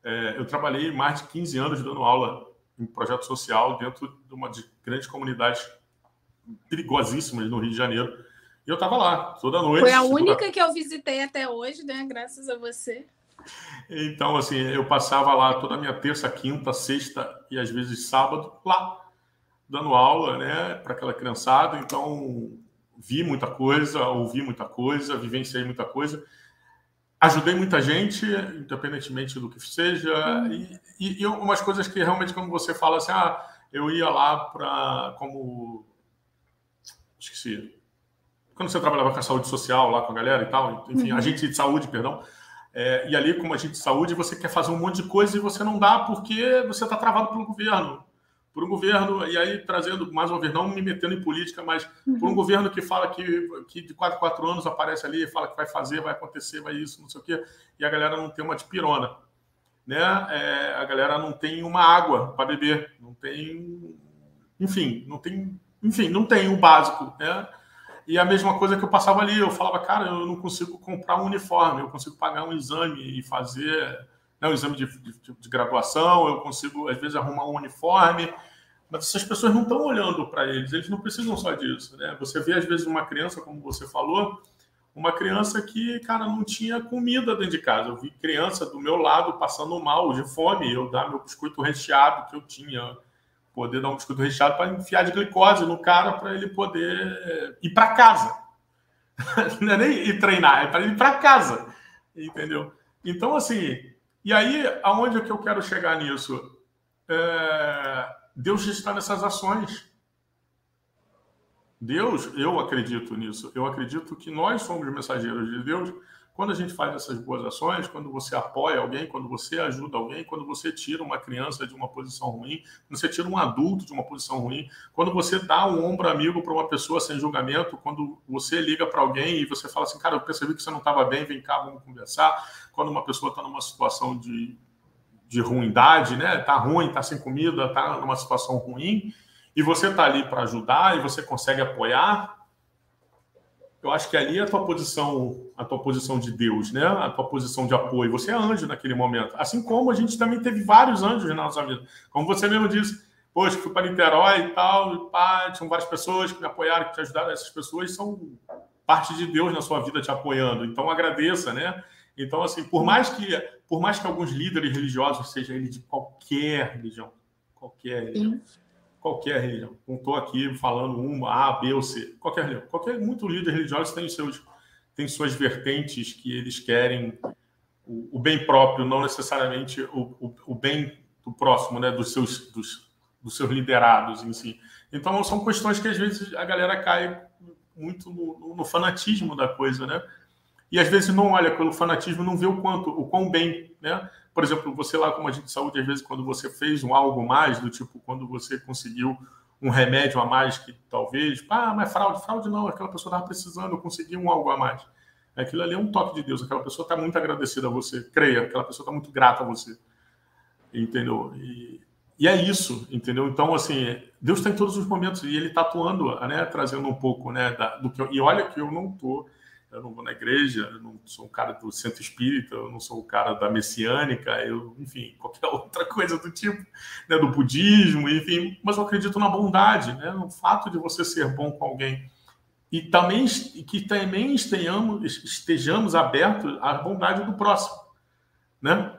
é, eu trabalhei mais de 15 anos dando aula em projeto social dentro de uma de grandes comunidades perigosíssimas no Rio de Janeiro. E eu estava lá toda noite.
Foi a única que eu visitei até hoje, né? Graças a você.
Então, assim, eu passava lá toda a minha terça, quinta, sexta e às vezes sábado lá, dando aula, né, para aquela criançada. Então, vi muita coisa, ouvi muita coisa, vivenciei muita coisa. Ajudei muita gente, independentemente do que seja. Hum. E, e, e umas coisas que realmente, quando você fala assim, ah, eu ia lá para como esqueci. Quando você trabalhava com a saúde social lá com a galera e tal, enfim, uhum. agente de saúde, perdão. É, e ali, como agente de saúde, você quer fazer um monte de coisa e você não dá porque você está travado pelo governo. Por um governo, e aí trazendo mais uma vez, não me metendo em política, mas uhum. por um governo que fala que, que de 4 4 anos aparece ali, fala que vai fazer, vai acontecer, vai isso, não sei o quê, e a galera não tem uma de pirona. Né? É, a galera não tem uma água para beber, não tem. Enfim, não tem enfim, não tem o básico, né? E a mesma coisa que eu passava ali, eu falava, cara, eu não consigo comprar um uniforme, eu consigo pagar um exame e fazer né, um exame de, de, de graduação, eu consigo, às vezes, arrumar um uniforme, mas essas pessoas não estão olhando para eles, eles não precisam só disso, né? Você vê, às vezes, uma criança, como você falou, uma criança que, cara, não tinha comida dentro de casa. Eu vi criança do meu lado passando mal, de fome, eu dar meu biscoito recheado que eu tinha, poder dar um biscoito recheado para enfiar de glicose no cara para ele poder ir para casa. [LAUGHS] Não é nem ir treinar, é para ir para casa. Entendeu? Então, assim, e aí, aonde é que eu quero chegar nisso? É, Deus está nessas ações. Deus, eu acredito nisso. Eu acredito que nós somos mensageiros de Deus quando a gente faz essas boas ações, quando você apoia alguém, quando você ajuda alguém, quando você tira uma criança de uma posição ruim, quando você tira um adulto de uma posição ruim, quando você dá um ombro amigo para uma pessoa sem julgamento, quando você liga para alguém e você fala assim, cara, eu percebi que você não estava bem, vem cá, vamos conversar. Quando uma pessoa está numa situação de, de ruindade, né? Tá ruim, tá sem comida, tá numa situação ruim, e você tá ali para ajudar e você consegue apoiar, eu acho que ali é a tua posição, a tua posição de Deus, né? A tua posição de apoio. Você é anjo naquele momento. Assim como a gente também teve vários anjos na nossa vida. Como você mesmo disse, poxa, fui para Niterói e tal, e pá, tinham várias pessoas que me apoiaram, que te ajudaram. Essas pessoas são parte de Deus na sua vida te apoiando. Então agradeça, né? Então, assim, por mais que, por mais que alguns líderes religiosos, seja ele de qualquer religião, qualquer religião, qualquer religião. Não estou aqui falando uma, A, B ou C. Qualquer religião. Qualquer, muito líder religioso tem, seus, tem suas vertentes que eles querem o, o bem próprio, não necessariamente o, o, o, bem do próximo, né? dos, seus, dos, dos seus liderados em si. Então, são questões que às vezes a galera cai muito no, no fanatismo da coisa, né? E às vezes não olha pelo fanatismo, não vê o quanto, o quão bem, né? Por exemplo, você lá como agente de saúde, às vezes, quando você fez um algo mais, do tipo, quando você conseguiu um remédio a mais que talvez, ah, mas fraude, fraude não, aquela pessoa estava precisando, eu consegui um algo a mais. Aquilo ali é um toque de Deus, aquela pessoa está muito agradecida a você, creia, aquela pessoa está muito grata a você. Entendeu? E, e, é isso, entendeu? Então, assim, Deus está em todos os momentos e ele está atuando, né, trazendo um pouco, né, da, do que eu, E olha que eu não estou eu não vou na igreja, eu não sou um cara do centro espírita, eu não sou o um cara da messiânica, eu, enfim, [LAUGHS] qualquer outra coisa do tipo, né, do budismo, enfim, mas eu acredito na bondade, né, no fato de você ser bom com alguém. E também que também estejamos, estejamos abertos à bondade do próximo, né?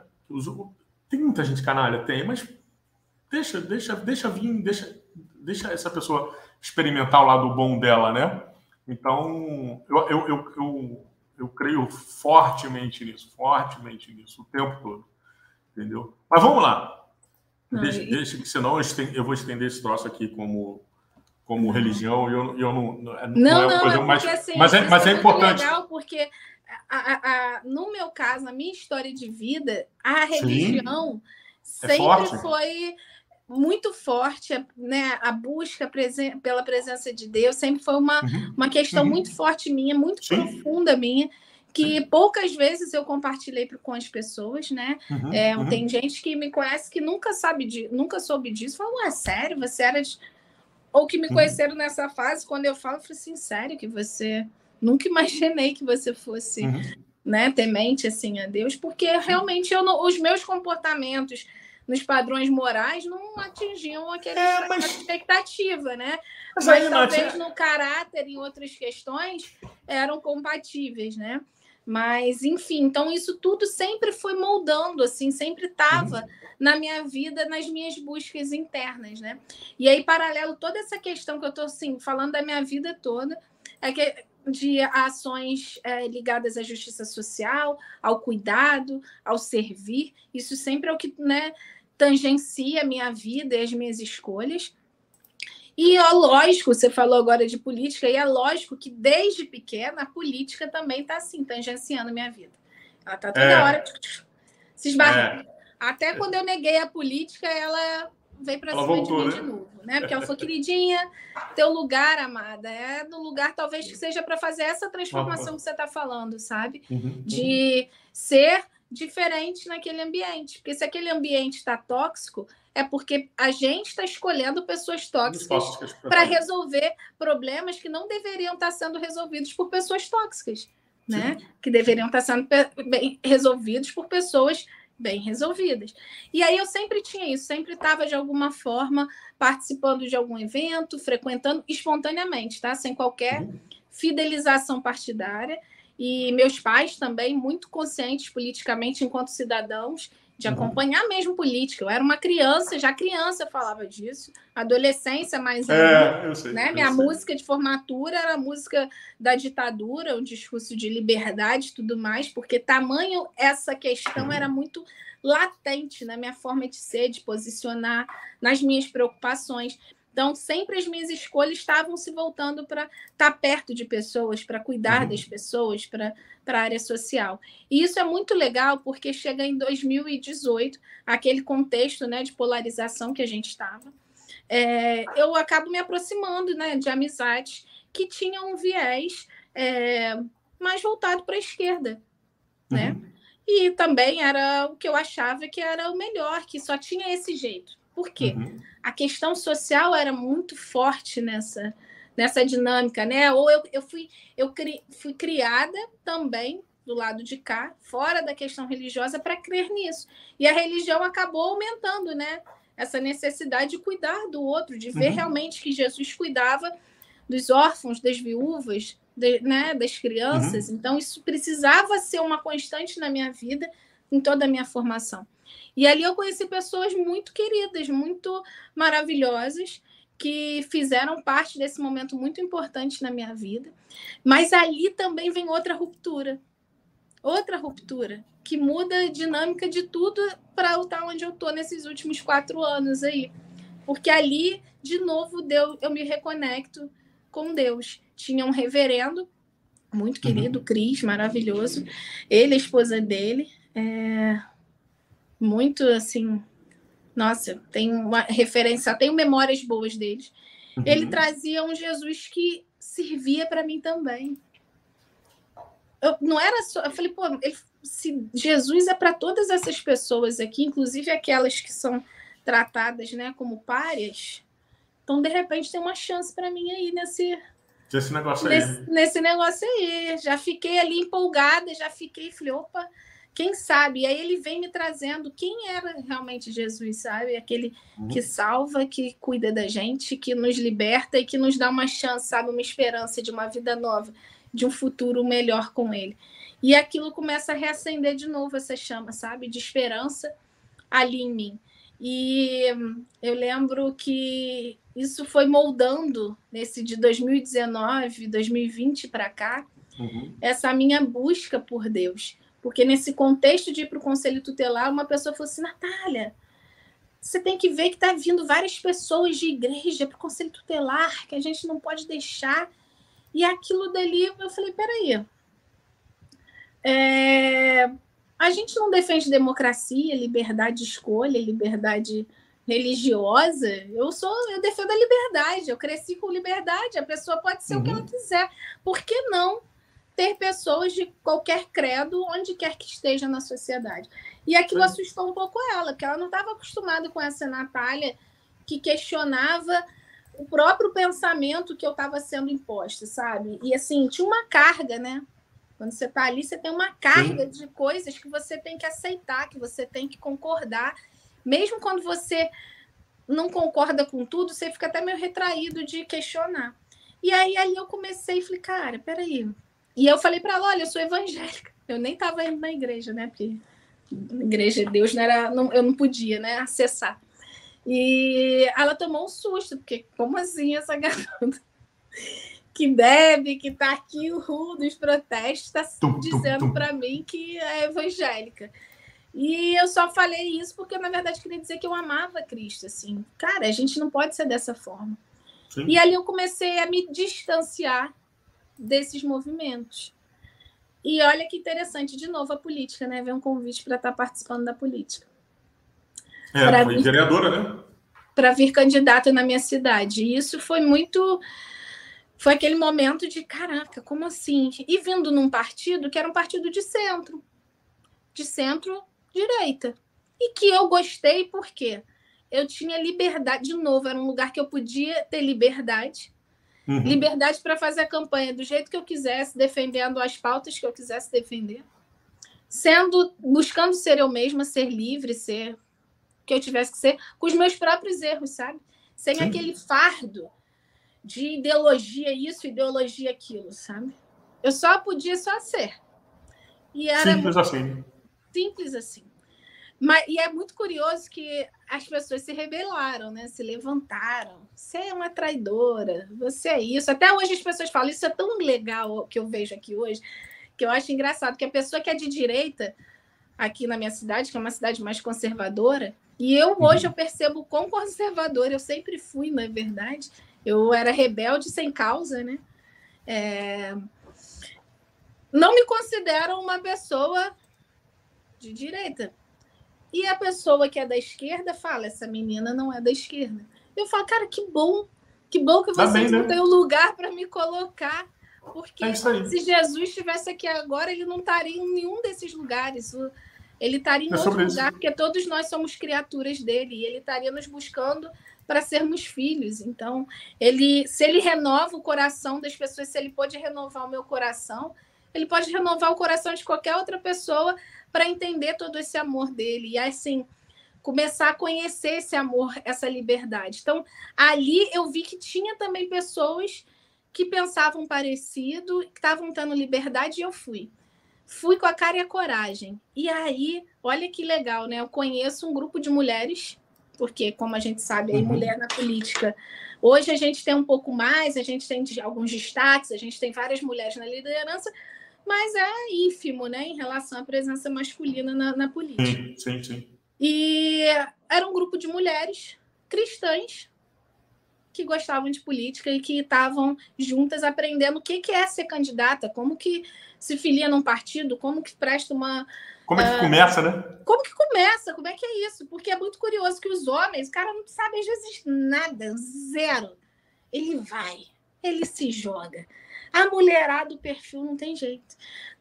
Tem muita gente canalha, tem, mas deixa, deixa, deixa vir, deixa, deixa essa pessoa experimentar o lado bom dela, né? Então, eu, eu, eu, eu, eu creio fortemente nisso, fortemente nisso, o tempo todo. Entendeu? Mas vamos lá. Deixa, deixa que senão eu, estendo, eu vou estender esse troço aqui como, como religião e eu, eu não, não,
não, não é uma coisa é mais. Assim,
mas é, mas é, é importante.
legal porque, a, a, a, no meu caso, a minha história de vida, a religião Sim, é sempre é foi muito forte, né? A busca presen pela presença de Deus sempre foi uma, uhum. uma questão uhum. muito forte minha, muito Sim. profunda minha. que poucas vezes eu compartilhei com as pessoas, né? Uhum, é, uhum. Tem gente que me conhece que nunca sabe de, nunca soube disso. Falou, é sério? Você era de... ou que me uhum. conheceram nessa fase quando eu falo, eu falei assim, sério que você nunca imaginei que você fosse, uhum. né, temente assim a Deus, porque realmente eu não, os meus comportamentos nos padrões morais não atingiam aquela é, mas... expectativa, né? Mas, mas talvez no caráter e em outras questões eram compatíveis, né? Mas, enfim, então isso tudo sempre foi moldando, assim, sempre estava uhum. na minha vida, nas minhas buscas internas, né? E aí, paralelo, toda essa questão que eu estou, assim, falando da minha vida toda, é que de ações é, ligadas à justiça social, ao cuidado, ao servir, isso sempre é o que, né, tangencia a minha vida e as minhas escolhas. E é lógico, você falou agora de política, e é lógico que desde pequena a política também está assim, tangenciando a minha vida. Ela está toda é. hora se esbarrando. É. Até quando eu neguei a política, ela veio para cima voltou, de mim né? de novo, né? Porque ela falou, queridinha, teu lugar, amada, é no lugar talvez que seja para fazer essa transformação que você está falando, sabe? Uhum. De ser diferente naquele ambiente. Porque se aquele ambiente está tóxico, é porque a gente está escolhendo pessoas tóxicas para resolver problemas que não deveriam estar tá sendo resolvidos por pessoas tóxicas, né? Que deveriam estar tá sendo bem resolvidos por pessoas bem resolvidas. E aí eu sempre tinha isso, sempre estava de alguma forma participando de algum evento, frequentando espontaneamente, tá? Sem qualquer uhum. fidelização partidária. E meus pais também, muito conscientes politicamente enquanto cidadãos, de uhum. acompanhar mesmo política. Eu era uma criança, já criança falava disso, adolescência mais
é, eu sei,
né?
Eu
Minha
sei.
música de formatura era a música da ditadura, um discurso de liberdade e tudo mais, porque tamanho essa questão uhum. era muito latente na minha forma de ser, de posicionar, nas minhas preocupações. Então, sempre as minhas escolhas estavam se voltando para estar tá perto de pessoas, para cuidar uhum. das pessoas, para a área social. E isso é muito legal, porque chega em 2018, aquele contexto né, de polarização que a gente estava, é, eu acabo me aproximando né, de amizades que tinham um viés é, mais voltado para a esquerda. Né? Uhum. E também era o que eu achava que era o melhor, que só tinha esse jeito. Por quê? Uhum. A questão social era muito forte nessa, nessa dinâmica, né? Ou eu, eu, fui, eu cri, fui criada também do lado de cá, fora da questão religiosa, para crer nisso. E a religião acabou aumentando, né? Essa necessidade de cuidar do outro, de ver uhum. realmente que Jesus cuidava dos órfãos, das viúvas, de, né, das crianças. Uhum. Então, isso precisava ser uma constante na minha vida, em toda a minha formação. E ali eu conheci pessoas muito queridas, muito maravilhosas, que fizeram parte desse momento muito importante na minha vida. Mas ali também vem outra ruptura. Outra ruptura que muda a dinâmica de tudo para eu estar onde eu estou nesses últimos quatro anos aí. Porque ali, de novo, Deus, eu me reconecto com Deus. Tinha um reverendo muito querido, uhum. Cris, maravilhoso. Ele, a esposa dele, é, muito assim. Nossa, tem uma referência, tenho memórias boas deles. Uhum. Ele trazia um Jesus que servia para mim também. Eu, não era só. Eu falei, pô, ele, se Jesus é para todas essas pessoas aqui, inclusive aquelas que são tratadas né, como párias, então de repente tem uma chance para mim aí nesse.
Nesse negócio
aí. Nesse, nesse negócio aí. Já fiquei ali empolgada, já fiquei, falei, opa, quem sabe? E aí ele vem me trazendo quem era realmente Jesus, sabe? Aquele uhum. que salva, que cuida da gente, que nos liberta e que nos dá uma chance, sabe? Uma esperança de uma vida nova, de um futuro melhor com ele. E aquilo começa a reacender de novo essa chama, sabe? De esperança ali em mim. E eu lembro que isso foi moldando nesse de 2019, 2020 para cá, uhum. essa minha busca por Deus. Porque nesse contexto de ir para o conselho tutelar, uma pessoa falou assim: Natália, você tem que ver que está vindo várias pessoas de igreja para o conselho tutelar, que a gente não pode deixar. E aquilo dali, eu falei: peraí. É... A gente não defende democracia, liberdade de escolha, liberdade religiosa. Eu sou, eu defendo a liberdade. Eu cresci com liberdade. A pessoa pode ser uhum. o que ela uhum. quiser. Por que não ter pessoas de qualquer credo onde quer que esteja na sociedade. E aquilo assustou um pouco ela, porque ela não estava acostumada com essa Natália que questionava o próprio pensamento que eu estava sendo imposta, sabe? E assim, tinha uma carga, né? Quando você está ali, você tem uma carga Sim. de coisas que você tem que aceitar, que você tem que concordar. Mesmo quando você não concorda com tudo, você fica até meio retraído de questionar. E aí ali eu comecei e falei, cara, peraí. E eu falei para ela, olha, eu sou evangélica. Eu nem estava indo na igreja, né? Porque a igreja de Deus não era, não, eu não podia, né, acessar. E ela tomou um susto, porque como assim essa garota [LAUGHS] que bebe, que está aqui o ru dos protestos, está dizendo para mim que é evangélica. E eu só falei isso porque, na verdade, queria dizer que eu amava Cristo. Assim, cara, a gente não pode ser dessa forma. Sim. E ali eu comecei a me distanciar desses movimentos. E olha que interessante, de novo, a política, né? Ver um convite para estar tá participando da política.
É, pra foi vir, vereadora, né?
Para vir candidata na minha cidade. E isso foi muito. Foi aquele momento de caraca, como assim? E vindo num partido que era um partido de centro, de centro-direita. E que eu gostei porque eu tinha liberdade, de novo, era um lugar que eu podia ter liberdade. Uhum. Liberdade para fazer a campanha do jeito que eu quisesse, defendendo as pautas que eu quisesse defender. Sendo, buscando ser eu mesma, ser livre, ser que eu tivesse que ser, com os meus próprios erros, sabe? Sem Sim. aquele fardo de ideologia isso, ideologia aquilo, sabe? Eu só podia só ser.
E era simples assim.
Simples assim. Mas, e é muito curioso que as pessoas se rebelaram, né? Se levantaram. Você é uma traidora, você é isso. Até hoje as pessoas falam, isso é tão legal que eu vejo aqui hoje, que eu acho engraçado, que a pessoa que é de direita, aqui na minha cidade, que é uma cidade mais conservadora, e eu uhum. hoje eu percebo quão conservador eu sempre fui, na é verdade. Eu era rebelde sem causa, né? É... Não me considero uma pessoa de direita. E a pessoa que é da esquerda fala: essa menina não é da esquerda. Eu falo, cara, que bom, que bom que vocês tá bem, não né? têm um lugar para me colocar. Porque é se Jesus estivesse aqui agora, ele não estaria em nenhum desses lugares. Ele estaria em é outro lugar, isso. porque todos nós somos criaturas dele, e ele estaria nos buscando para sermos filhos. Então, ele, se ele renova o coração das pessoas, se ele pode renovar o meu coração, ele pode renovar o coração de qualquer outra pessoa para entender todo esse amor dele. E assim, começar a conhecer esse amor, essa liberdade. Então, ali eu vi que tinha também pessoas que pensavam parecido, que estavam tendo liberdade, e eu fui fui com a cara e a coragem. E aí, olha que legal, né? Eu conheço um grupo de mulheres, porque, como a gente sabe, aí, uhum. mulher na política. Hoje a gente tem um pouco mais, a gente tem alguns destaques, a gente tem várias mulheres na liderança, mas é ínfimo, né, em relação à presença masculina na, na política.
Sim, sim, sim.
E era um grupo de mulheres cristãs que gostavam de política e que estavam juntas aprendendo o que é ser candidata, como que se filia num partido, como que presta uma.
Como é que uh, começa, né?
Como que começa? Como é que é isso? Porque é muito curioso que os homens, o cara não sabe às vezes nada, zero. Ele vai, ele se joga. A mulherada do perfil não tem jeito.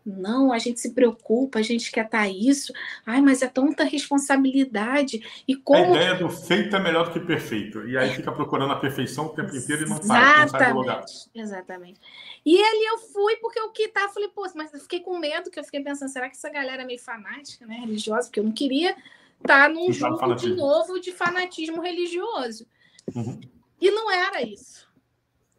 Não, a gente se preocupa, a gente quer estar tá isso. Ai, mas é tanta responsabilidade. E como...
A ideia do feito é melhor do que perfeito. E aí fica procurando a perfeição o tempo inteiro e não para, não sai do lugar.
Exatamente. E ali eu fui, porque o que tá, falei, pô, mas eu fiquei com medo, que eu fiquei pensando, será que essa galera é meio fanática, né? Religiosa, porque eu não queria estar tá num jogo de novo de fanatismo religioso. Uhum. E não era isso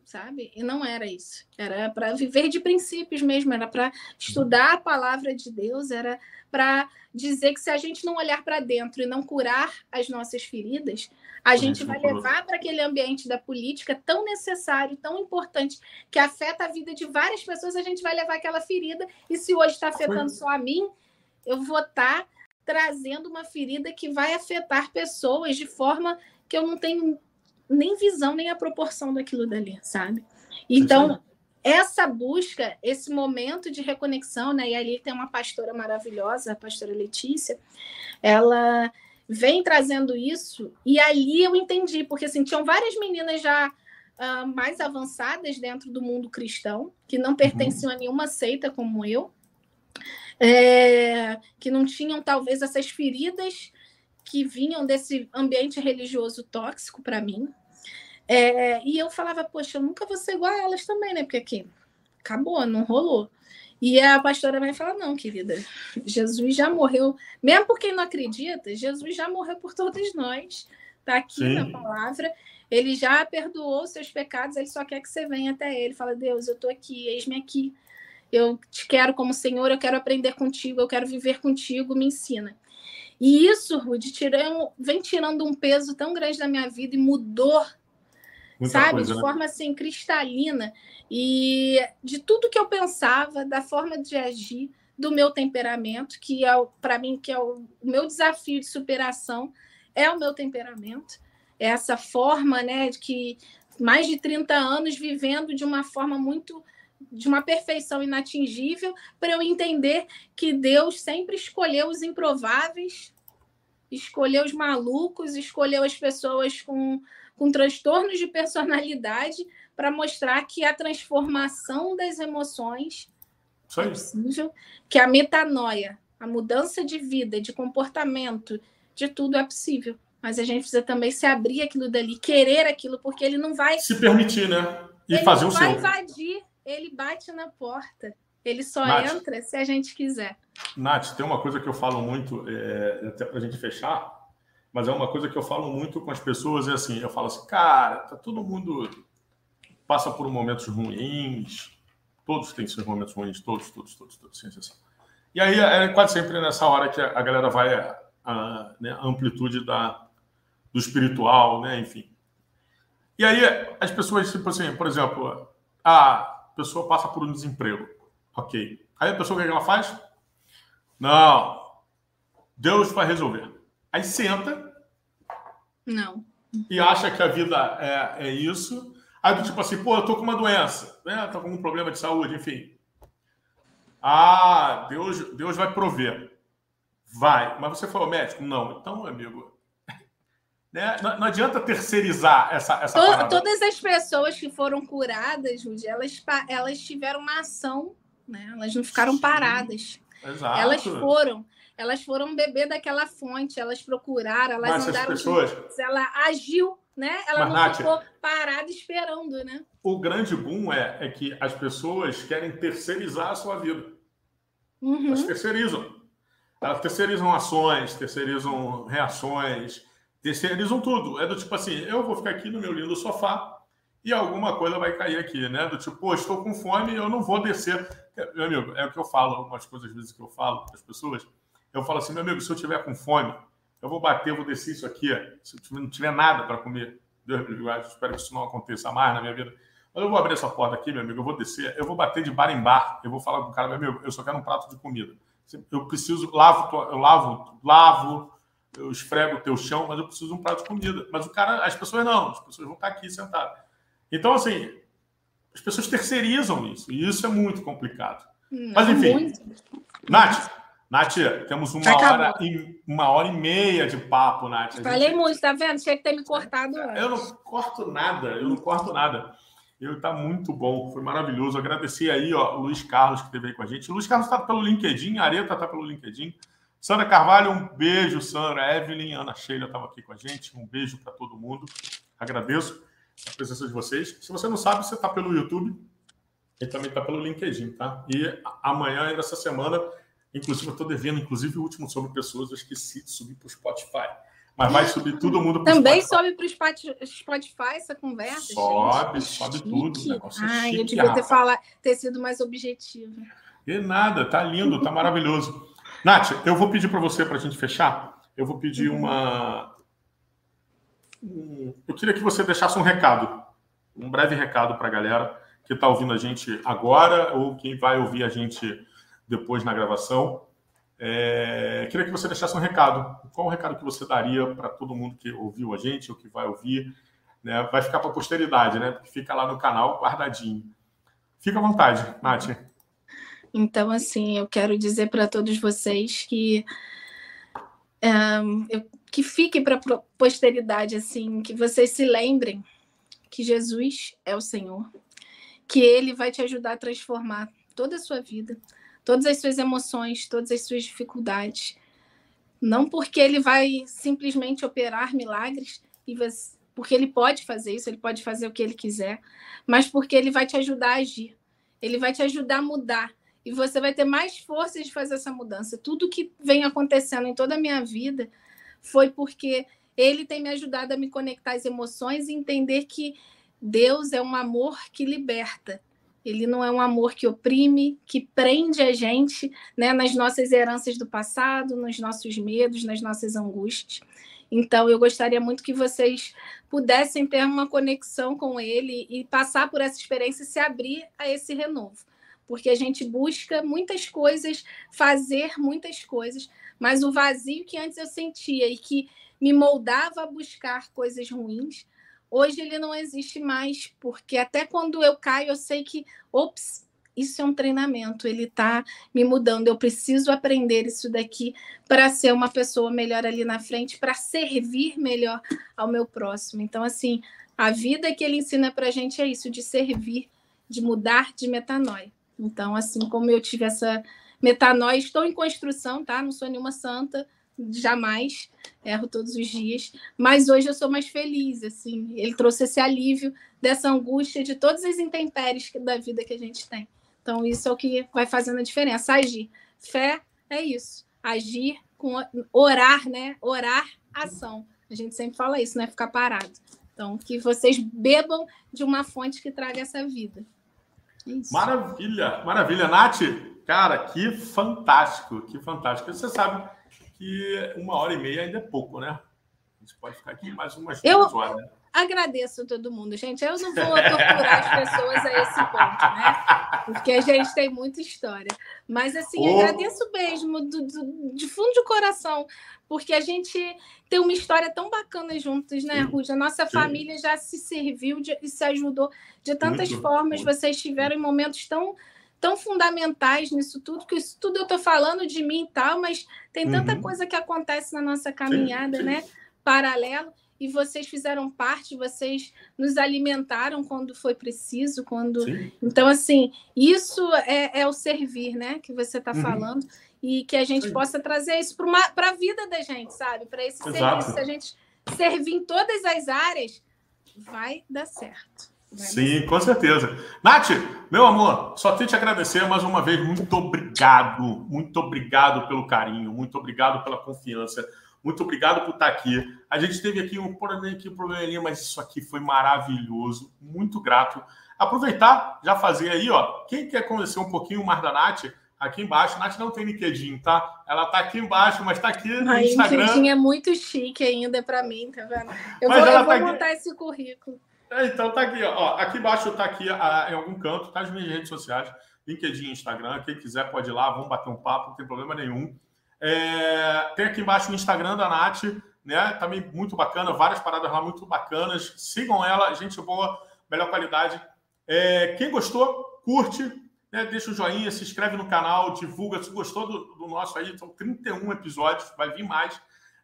sabe? E não era isso. Era para viver de princípios mesmo, era para estudar a palavra de Deus, era para dizer que se a gente não olhar para dentro e não curar as nossas feridas, a, gente vai levar para aquele ambiente da política tão necessário, tão importante, que afeta a vida de várias pessoas, a gente vai levar aquela ferida, e se hoje está afetando só a mim, eu vou estar tá trazendo uma ferida que vai afetar pessoas de forma que eu não tenho nem visão, nem a proporção daquilo dali, sabe? Então, essa busca, esse momento de reconexão, né? E ali tem uma pastora maravilhosa, a pastora Letícia, ela vem trazendo isso, e ali eu entendi, porque assim, tinham várias meninas já uh, mais avançadas dentro do mundo cristão, que não pertenciam uhum. a nenhuma seita como eu, é, que não tinham talvez essas feridas que vinham desse ambiente religioso tóxico para mim. É, e eu falava, poxa, eu nunca vou ser igual a elas também, né? Porque aqui acabou, não rolou. E a pastora vai falar: não, querida, Jesus já morreu, mesmo por quem não acredita, Jesus já morreu por todos nós, está aqui Sim. na palavra. Ele já perdoou seus pecados, ele só quer que você venha até ele. Fala, Deus, eu estou aqui, eis-me aqui. Eu te quero como Senhor, eu quero aprender contigo, eu quero viver contigo, me ensina. E isso, Rude, tirando, vem tirando um peso tão grande da minha vida e mudou, Muita sabe, coisa, de né? forma assim cristalina. E de tudo que eu pensava, da forma de agir, do meu temperamento, que é para mim que é o, o meu desafio de superação, é o meu temperamento. Essa forma, né, de que mais de 30 anos vivendo de uma forma muito de uma perfeição inatingível, para eu entender que Deus sempre escolheu os improváveis, escolheu os malucos, escolheu as pessoas com, com transtornos de personalidade para mostrar que a transformação das emoções é possível, que a metanoia, a mudança de vida, de comportamento, de tudo é possível. Mas a gente precisa também se abrir aquilo dali, querer aquilo, porque ele não vai.
Se permitir, né? E ele fazer o
seu. Ele vai invadir, ele bate na porta. Ele só Nath, entra se a gente quiser.
Nath, tem uma coisa que eu falo muito, é, até para a gente fechar, mas é uma coisa que eu falo muito com as pessoas, é assim, eu falo assim, cara, tá todo mundo passa por momentos ruins, todos têm seus momentos ruins, todos, todos, todos, todos, sem exceção. E aí é quase sempre nessa hora que a galera vai a, né, a amplitude da, do espiritual, né, enfim. E aí as pessoas, tipo assim, por exemplo, a pessoa passa por um desemprego, ok. Aí a pessoa o que ela faz? Não, Deus vai resolver. Aí senta.
Não.
E acha que a vida é, é isso Aí do tipo assim, pô, eu tô com uma doença, né? Tô com um problema de saúde, enfim. Ah, Deus, Deus vai prover. Vai. Mas você falou médico? Não. Então, amigo, [LAUGHS] né? Não, não, adianta terceirizar essa, essa
Todo, Todas as pessoas que foram curadas, Rudy, elas, elas tiveram uma ação, né? Elas não ficaram Sim, paradas.
Exato.
Elas foram. Elas foram beber daquela fonte, elas procuraram, elas
Mas
andaram.
Pessoas...
Juntas, ela agiu né? Ela Mas, não Nath, ficou parada esperando, né?
O grande boom é, é que as pessoas querem terceirizar a sua vida. Uhum. Elas terceirizam. Elas terceirizam ações, terceirizam reações, terceirizam tudo. É do tipo assim, eu vou ficar aqui no meu lindo sofá e alguma coisa vai cair aqui, né? Do tipo, pô, estou com fome, eu não vou descer. Meu amigo, é o que eu falo, algumas coisas às vezes que eu falo para as pessoas. Eu falo assim, meu amigo, se eu tiver com fome, eu vou bater, eu vou descer isso aqui, se eu não tiver nada para comer. Deus me livre, espero que isso não aconteça mais na minha vida. Mas eu vou abrir essa porta aqui, meu amigo, eu vou descer, eu vou bater de bar em bar, eu vou falar com o cara, meu amigo, eu só quero um prato de comida. Eu preciso, lavo, eu lavo, lavo, eu esfrego o teu chão, mas eu preciso de um prato de comida. Mas o cara, as pessoas não, as pessoas vão estar aqui sentadas. Então, assim, as pessoas terceirizam isso, e isso é muito complicado. Não, mas, enfim, muito. Nath, Nath, temos uma hora, e, uma hora e meia de papo, Nath.
Falei gente... muito, tá vendo? Tinha que ter me cortado
antes. Eu não corto nada, eu não corto nada. Eu tá muito bom, foi maravilhoso. Agradecer aí, ó, o Luiz Carlos que esteve aí com a gente. O Luiz Carlos está pelo LinkedIn, a Areta está pelo LinkedIn. Sandra Carvalho, um beijo, Sandra. Evelyn, Ana Sheila estava aqui com a gente. Um beijo para todo mundo. Agradeço a presença de vocês. Se você não sabe, você está pelo YouTube e também está pelo LinkedIn, tá? E amanhã, ainda essa semana, Inclusive, eu estou devendo, inclusive, o último sobre pessoas, eu esqueci de subir para o Spotify. Mas vai subir todo mundo
para Também sobe para o Spotify essa conversa.
Sobe, gente. sobe tudo.
Negócio Ai, chique, eu devia ter, falar, ter sido mais objetivo.
E nada, tá lindo, tá maravilhoso. Nath, eu vou pedir para você, para a gente fechar, eu vou pedir uhum. uma. Eu queria que você deixasse um recado, um breve recado para a galera que está ouvindo a gente agora ou quem vai ouvir a gente depois na gravação. É, queria que você deixasse um recado. Qual o recado que você daria para todo mundo que ouviu a gente ou que vai ouvir? Né? Vai ficar para a posteridade, né? Porque fica lá no canal guardadinho. Fica à vontade, Nath.
Então, assim, eu quero dizer para todos vocês que um, eu, que fique para a posteridade, assim, que vocês se lembrem que Jesus é o Senhor, que Ele vai te ajudar a transformar toda a sua vida, todas as suas emoções, todas as suas dificuldades. Não porque Ele vai simplesmente operar milagres e você, porque Ele pode fazer isso, Ele pode fazer o que Ele quiser, mas porque Ele vai te ajudar a agir. Ele vai te ajudar a mudar e você vai ter mais força de fazer essa mudança. Tudo que vem acontecendo em toda a minha vida foi porque ele tem me ajudado a me conectar às emoções e entender que Deus é um amor que liberta. Ele não é um amor que oprime, que prende a gente né, nas nossas heranças do passado, nos nossos medos, nas nossas angústias. Então, eu gostaria muito que vocês pudessem ter uma conexão com ele e passar por essa experiência e se abrir a esse renovo porque a gente busca muitas coisas, fazer muitas coisas, mas o vazio que antes eu sentia e que me moldava a buscar coisas ruins, hoje ele não existe mais, porque até quando eu caio, eu sei que, ops, isso é um treinamento, ele está me mudando. Eu preciso aprender isso daqui para ser uma pessoa melhor ali na frente, para servir melhor ao meu próximo. Então, assim, a vida que ele ensina para a gente é isso, de servir, de mudar de metanoia. Então, assim como eu tive essa metanoia, estou em construção, tá? Não sou nenhuma santa, jamais, erro todos os dias, mas hoje eu sou mais feliz, assim. Ele trouxe esse alívio dessa angústia de todas as intempéries da vida que a gente tem. Então, isso é o que vai fazendo a diferença. Agir. Fé é isso. Agir com orar, né? Orar, ação. A gente sempre fala isso, não é ficar parado. Então, que vocês bebam de uma fonte que traga essa vida.
Isso. Maravilha, maravilha. Nath, cara, que fantástico, que fantástico. Você sabe que uma hora e meia ainda é pouco, né? A gente pode ficar aqui mais umas
eu, horas. Né? Agradeço a todo mundo, gente. Eu não vou torturar as pessoas a esse ponto, né? Porque a gente tem muita história. Mas, assim, oh. agradeço mesmo, do, do, de fundo de coração, porque a gente tem uma história tão bacana juntos, né, Ruja? A nossa Sim. família já se serviu de, e se ajudou de tantas muito, formas. Muito. Vocês tiveram em momentos tão tão fundamentais nisso tudo, que isso tudo eu estou falando de mim e tal, mas tem tanta uhum. coisa que acontece na nossa caminhada, sim, sim. né? Paralelo e vocês fizeram parte, vocês nos alimentaram quando foi preciso, quando. Sim. Então, assim, isso é, é, o servir, né? Que você está uhum. falando, e que a gente Sim. possa trazer isso para a vida da gente, sabe? Para esse Exato. serviço, se a gente servir em todas as áreas, vai dar certo.
Vai Sim, dar com certeza. Nath, meu amor, só tenho te agradecer mais uma vez. Muito obrigado, muito obrigado pelo carinho, muito obrigado pela confiança. Muito obrigado por estar aqui. A gente teve aqui um, aqui um probleminha, mas isso aqui foi maravilhoso. Muito grato. Aproveitar, já fazer aí, ó. Quem quer conhecer um pouquinho mais da Nath, aqui embaixo. A Nath não tem LinkedIn, tá? Ela tá aqui embaixo, mas tá aqui no Ai, Instagram. LinkedIn
é muito chique ainda para mim, tá vendo? Eu mas vou, eu vou tá montar aqui... esse currículo.
É, então tá aqui, ó. Aqui embaixo tá aqui a, em algum canto, tá as minhas redes sociais, LinkedIn, Instagram. Quem quiser pode ir lá, vamos bater um papo, não tem problema nenhum. É, tem aqui embaixo o Instagram da Nath, né? Também muito bacana, várias paradas lá muito bacanas. Sigam ela, gente boa, melhor qualidade. É, quem gostou, curte, né? deixa o joinha, se inscreve no canal, divulga. Se gostou do, do nosso aí, são 31 episódios, vai vir mais.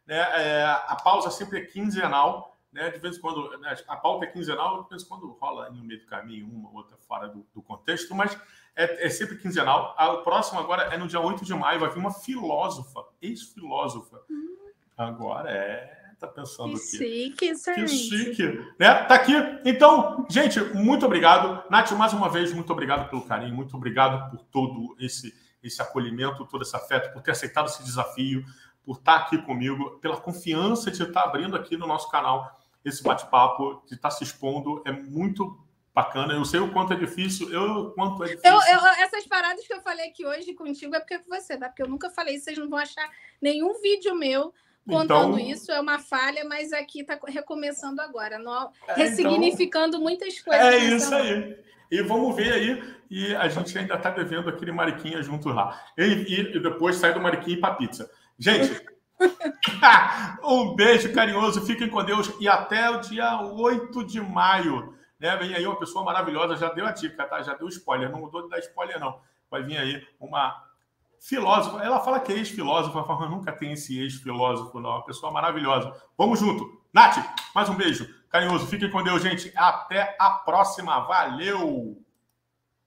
Né? É, a pausa sempre é quinzenal. Né? De vez em quando, né? a pauta é quinzenal, de vez em quando rola no meio do caminho uma ou outra fora do, do contexto, mas é, é, sempre quinzenal. O próximo agora é no dia 8 de maio, vai vir uma filósofa, ex-filósofa. Hum. Agora é. Tá pensando que
aqui. Chique, isso Que
chique. Né? Tá aqui. Então, gente, muito obrigado. Nath, mais uma vez, muito obrigado pelo carinho, muito obrigado por todo esse, esse acolhimento, todo esse afeto, por ter aceitado esse desafio, por estar aqui comigo, pela confiança de estar abrindo aqui no nosso canal esse bate-papo, de estar se expondo. É muito bacana. Eu sei o quanto é difícil, eu quanto é difícil.
Eu, eu, essas paradas que eu falei aqui hoje contigo é porque é com você, tá? Porque eu nunca falei, vocês não vão achar nenhum vídeo meu contando então, isso, é uma falha, mas aqui está recomeçando agora, no, é, ressignificando então, muitas coisas.
É isso aí. E vamos ver aí, e a gente ainda está devendo aquele Mariquinha junto lá. E, e, e depois sai do Mariquinha para pizza. Gente, [LAUGHS] um beijo carinhoso, fiquem com Deus e até o dia 8 de maio. Né? Vem aí uma pessoa maravilhosa, já deu a dica, tá? Já deu spoiler, não mudou de dar spoiler, não. Vai vir aí uma filósofa. Ela fala que é ex-filósofa, mas nunca tem esse ex-filósofo, não. Uma pessoa maravilhosa. Vamos junto. Nath, mais um beijo carinhoso. Fiquem com Deus, gente. Até a próxima. Valeu!